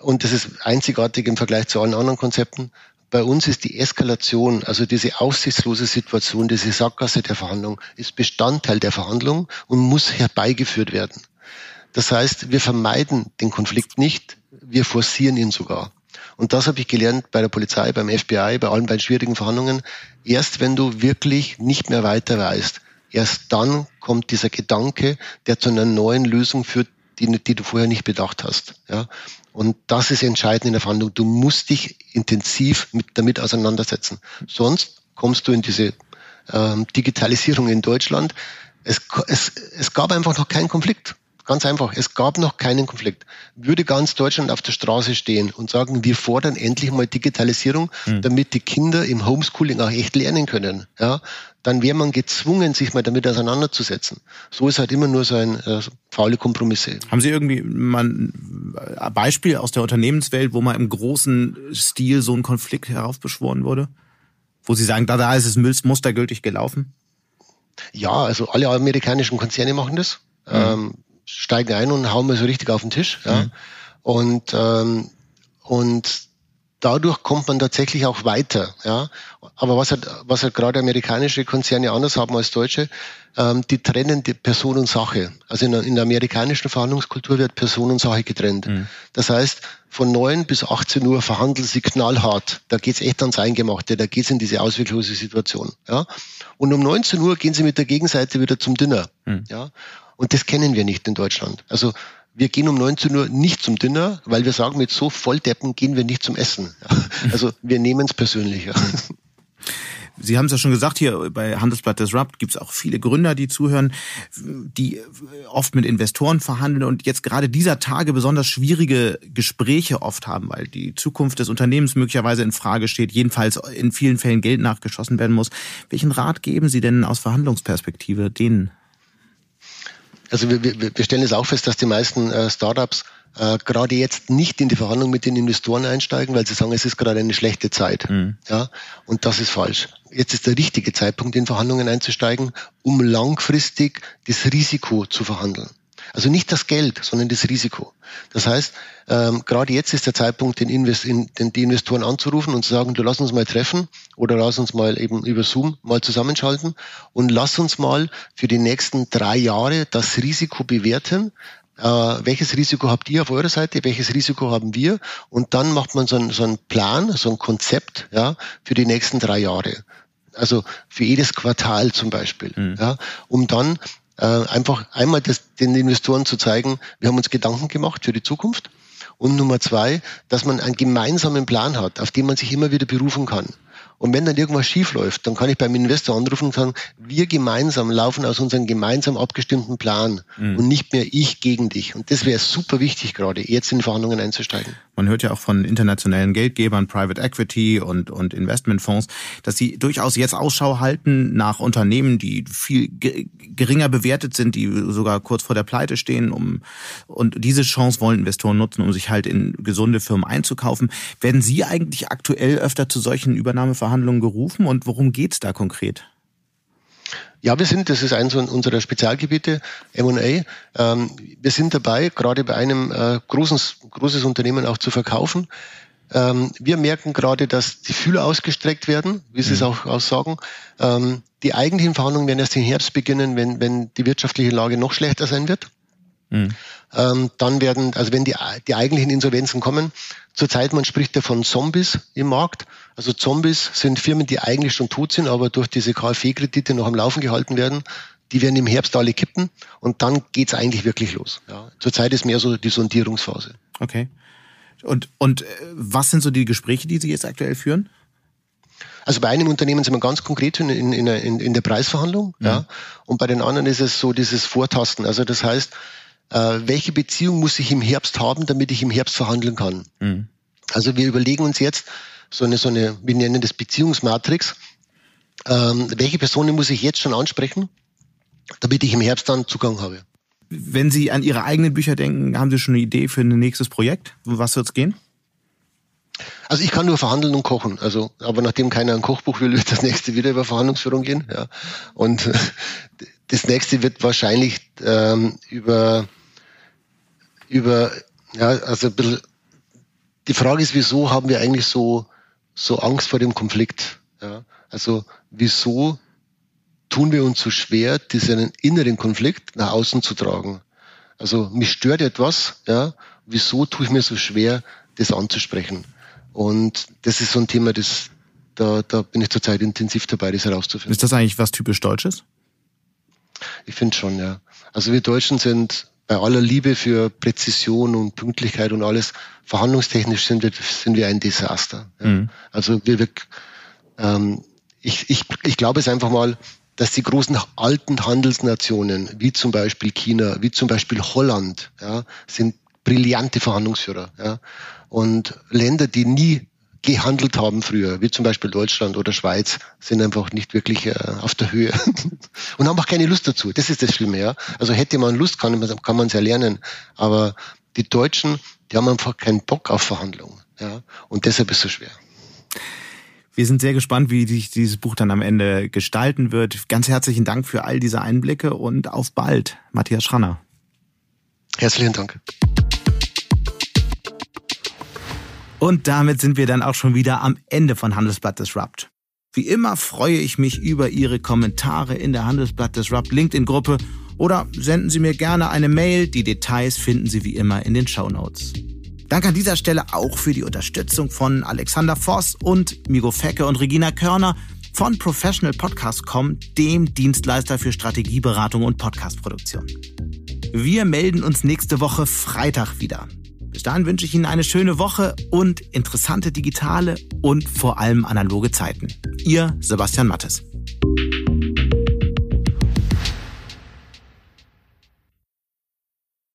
und das ist einzigartig im Vergleich zu allen anderen Konzepten, bei uns ist die Eskalation, also diese aussichtslose Situation, diese Sackgasse der Verhandlung, ist Bestandteil der Verhandlung und muss herbeigeführt werden. Das heißt, wir vermeiden den Konflikt nicht, wir forcieren ihn sogar. Und das habe ich gelernt bei der Polizei, beim FBI, bei allen bei schwierigen Verhandlungen. Erst wenn du wirklich nicht mehr weiter weißt, erst dann kommt dieser Gedanke, der zu einer neuen Lösung führt, die, die du vorher nicht bedacht hast. Ja? Und das ist entscheidend in der Verhandlung. Du musst dich intensiv mit, damit auseinandersetzen. Sonst kommst du in diese ähm, Digitalisierung in Deutschland. Es, es, es gab einfach noch keinen Konflikt. Ganz einfach, es gab noch keinen Konflikt. Würde ganz Deutschland auf der Straße stehen und sagen, wir fordern endlich mal Digitalisierung, mhm. damit die Kinder im Homeschooling auch echt lernen können, ja, dann wäre man gezwungen, sich mal damit auseinanderzusetzen. So ist halt immer nur so ein äh, faule Kompromisse.
Haben Sie irgendwie mal ein Beispiel aus der Unternehmenswelt, wo mal im großen Stil so ein Konflikt heraufbeschworen wurde? Wo Sie sagen, da, da ist es mustergültig gelaufen?
Ja, also alle amerikanischen Konzerne machen das, mhm. ähm, steigen ein und hauen mal so richtig auf den Tisch. Ja. Mhm. Und, ähm, und dadurch kommt man tatsächlich auch weiter. Ja. Aber was halt, was halt gerade amerikanische Konzerne anders haben als deutsche, ähm, die trennen die Person und Sache. Also in der, in der amerikanischen Verhandlungskultur wird Person und Sache getrennt. Mhm. Das heißt, von 9 bis 18 Uhr verhandeln sie knallhart. Da geht's echt ans Eingemachte, da geht's in diese ausweglose Situation. Ja. Und um 19 Uhr gehen sie mit der Gegenseite wieder zum Dinner. Mhm. Ja. Und das kennen wir nicht in Deutschland. Also wir gehen um 19 Uhr nicht zum Dinner, weil wir sagen, mit so Volldeppen gehen wir nicht zum Essen. Also wir nehmen es persönlicher.
Sie haben es ja schon gesagt, hier bei Handelsblatt Disrupt gibt es auch viele Gründer, die zuhören, die oft mit Investoren verhandeln und jetzt gerade dieser Tage besonders schwierige Gespräche oft haben, weil die Zukunft des Unternehmens möglicherweise in Frage steht, jedenfalls in vielen Fällen Geld nachgeschossen werden muss. Welchen Rat geben Sie denn aus Verhandlungsperspektive denen?
Also wir, wir, wir stellen es auch fest, dass die meisten äh, Startups äh, gerade jetzt nicht in die Verhandlung mit den Investoren einsteigen, weil sie sagen, es ist gerade eine schlechte Zeit. Mhm. Ja, und das ist falsch. Jetzt ist der richtige Zeitpunkt, in Verhandlungen einzusteigen, um langfristig das Risiko zu verhandeln. Also nicht das Geld, sondern das Risiko. Das heißt, ähm, gerade jetzt ist der Zeitpunkt, den, Invest in, den die Investoren anzurufen und zu sagen, du lass uns mal treffen oder lass uns mal eben über Zoom mal zusammenschalten und lass uns mal für die nächsten drei Jahre das Risiko bewerten, äh, welches Risiko habt ihr auf eurer Seite, welches Risiko haben wir und dann macht man so einen, so einen Plan, so ein Konzept ja, für die nächsten drei Jahre. Also für jedes Quartal zum Beispiel, mhm. ja, um dann äh, einfach einmal das, den Investoren zu zeigen, wir haben uns Gedanken gemacht für die Zukunft. Und Nummer zwei, dass man einen gemeinsamen Plan hat, auf den man sich immer wieder berufen kann. Und wenn dann irgendwas schief läuft, dann kann ich beim Investor anrufen und sagen, wir gemeinsam laufen aus unserem gemeinsam abgestimmten Plan mhm. und nicht mehr ich gegen dich. Und das wäre super wichtig gerade, jetzt in Verhandlungen einzusteigen.
Man hört ja auch von internationalen Geldgebern, Private Equity und, und Investmentfonds, dass sie durchaus jetzt Ausschau halten nach Unternehmen, die viel geringer bewertet sind, die sogar kurz vor der Pleite stehen, um, und diese Chance wollen Investoren nutzen, um sich halt in gesunde Firmen einzukaufen. Werden Sie eigentlich aktuell öfter zu solchen Übernahmeverhandlungen Verhandlungen gerufen und worum geht es da konkret?
Ja, wir sind, das ist eines unserer Spezialgebiete, M&A. Ähm, wir sind dabei, gerade bei einem äh, großes, großes Unternehmen auch zu verkaufen. Ähm, wir merken gerade, dass die Fühler ausgestreckt werden, wie Sie mhm. es auch aussagen. Ähm, die eigentlichen Verhandlungen werden erst im Herbst beginnen, wenn, wenn die wirtschaftliche Lage noch schlechter sein wird. Mhm. Ähm, dann werden, also wenn die, die eigentlichen Insolvenzen kommen, zurzeit man spricht ja von Zombies im Markt. Also Zombies sind Firmen, die eigentlich schon tot sind, aber durch diese KfW-Kredite noch am Laufen gehalten werden. Die werden im Herbst alle kippen und dann geht's eigentlich wirklich los. Ja. Zurzeit ist mehr so die Sondierungsphase.
Okay. Und, und äh, was sind so die Gespräche, die Sie jetzt aktuell führen?
Also bei einem Unternehmen sind wir ganz konkret in, in, in, in der Preisverhandlung, ja. ja. Und bei den anderen ist es so dieses Vortasten. Also das heißt, äh, welche Beziehung muss ich im Herbst haben, damit ich im Herbst verhandeln kann. Mhm. Also wir überlegen uns jetzt so eine, so eine, wir nennen das Beziehungsmatrix. Ähm, welche Personen muss ich jetzt schon ansprechen, damit ich im Herbst dann Zugang habe?
Wenn Sie an Ihre eigenen Bücher denken, haben Sie schon eine Idee für ein nächstes Projekt? Was wird es gehen?
Also ich kann nur verhandeln und kochen. Also, aber nachdem keiner ein Kochbuch will, wird das nächste wieder über Verhandlungsführung gehen. Ja. Und das nächste wird wahrscheinlich ähm, über über, ja, also ein bisschen, die Frage ist, wieso haben wir eigentlich so, so Angst vor dem Konflikt? Ja? Also, wieso tun wir uns so schwer, diesen inneren Konflikt nach außen zu tragen? Also, mich stört etwas, ja? Wieso tue ich mir so schwer, das anzusprechen? Und das ist so ein Thema, das, da, da bin ich zurzeit intensiv dabei, das herauszufinden.
Ist das eigentlich was typisch Deutsches?
Ich finde schon, ja. Also wir Deutschen sind bei aller Liebe für Präzision und Pünktlichkeit und alles, verhandlungstechnisch sind wir, sind wir ein Desaster. Ja. Mhm. Also wir, wir ähm, ich, ich, ich glaube es einfach mal, dass die großen alten Handelsnationen, wie zum Beispiel China, wie zum Beispiel Holland, ja, sind brillante Verhandlungsführer. Ja. Und Länder, die nie gehandelt haben früher, wie zum Beispiel Deutschland oder Schweiz, sind einfach nicht wirklich äh, auf der Höhe und haben auch keine Lust dazu. Das ist das Schlimme, ja. Also hätte man Lust, kann man kann man es ja lernen. Aber die Deutschen, die haben einfach keinen Bock auf Verhandlungen, ja. Und deshalb ist es so schwer.
Wir sind sehr gespannt, wie sich dieses Buch dann am Ende gestalten wird. Ganz herzlichen Dank für all diese Einblicke und auf bald, Matthias Schranner.
Herzlichen Dank.
Und damit sind wir dann auch schon wieder am Ende von Handelsblatt Disrupt. Wie immer freue ich mich über Ihre Kommentare in der Handelsblatt Disrupt LinkedIn-Gruppe oder senden Sie mir gerne eine Mail. Die Details finden Sie wie immer in den Show Notes. Danke an dieser Stelle auch für die Unterstützung von Alexander Voss und Migo Fecke und Regina Körner von Professional Podcast.com, dem Dienstleister für Strategieberatung und Podcastproduktion. Wir melden uns nächste Woche Freitag wieder. Bis dahin wünsche ich Ihnen eine schöne Woche und interessante digitale und vor allem analoge Zeiten. Ihr Sebastian Mattes.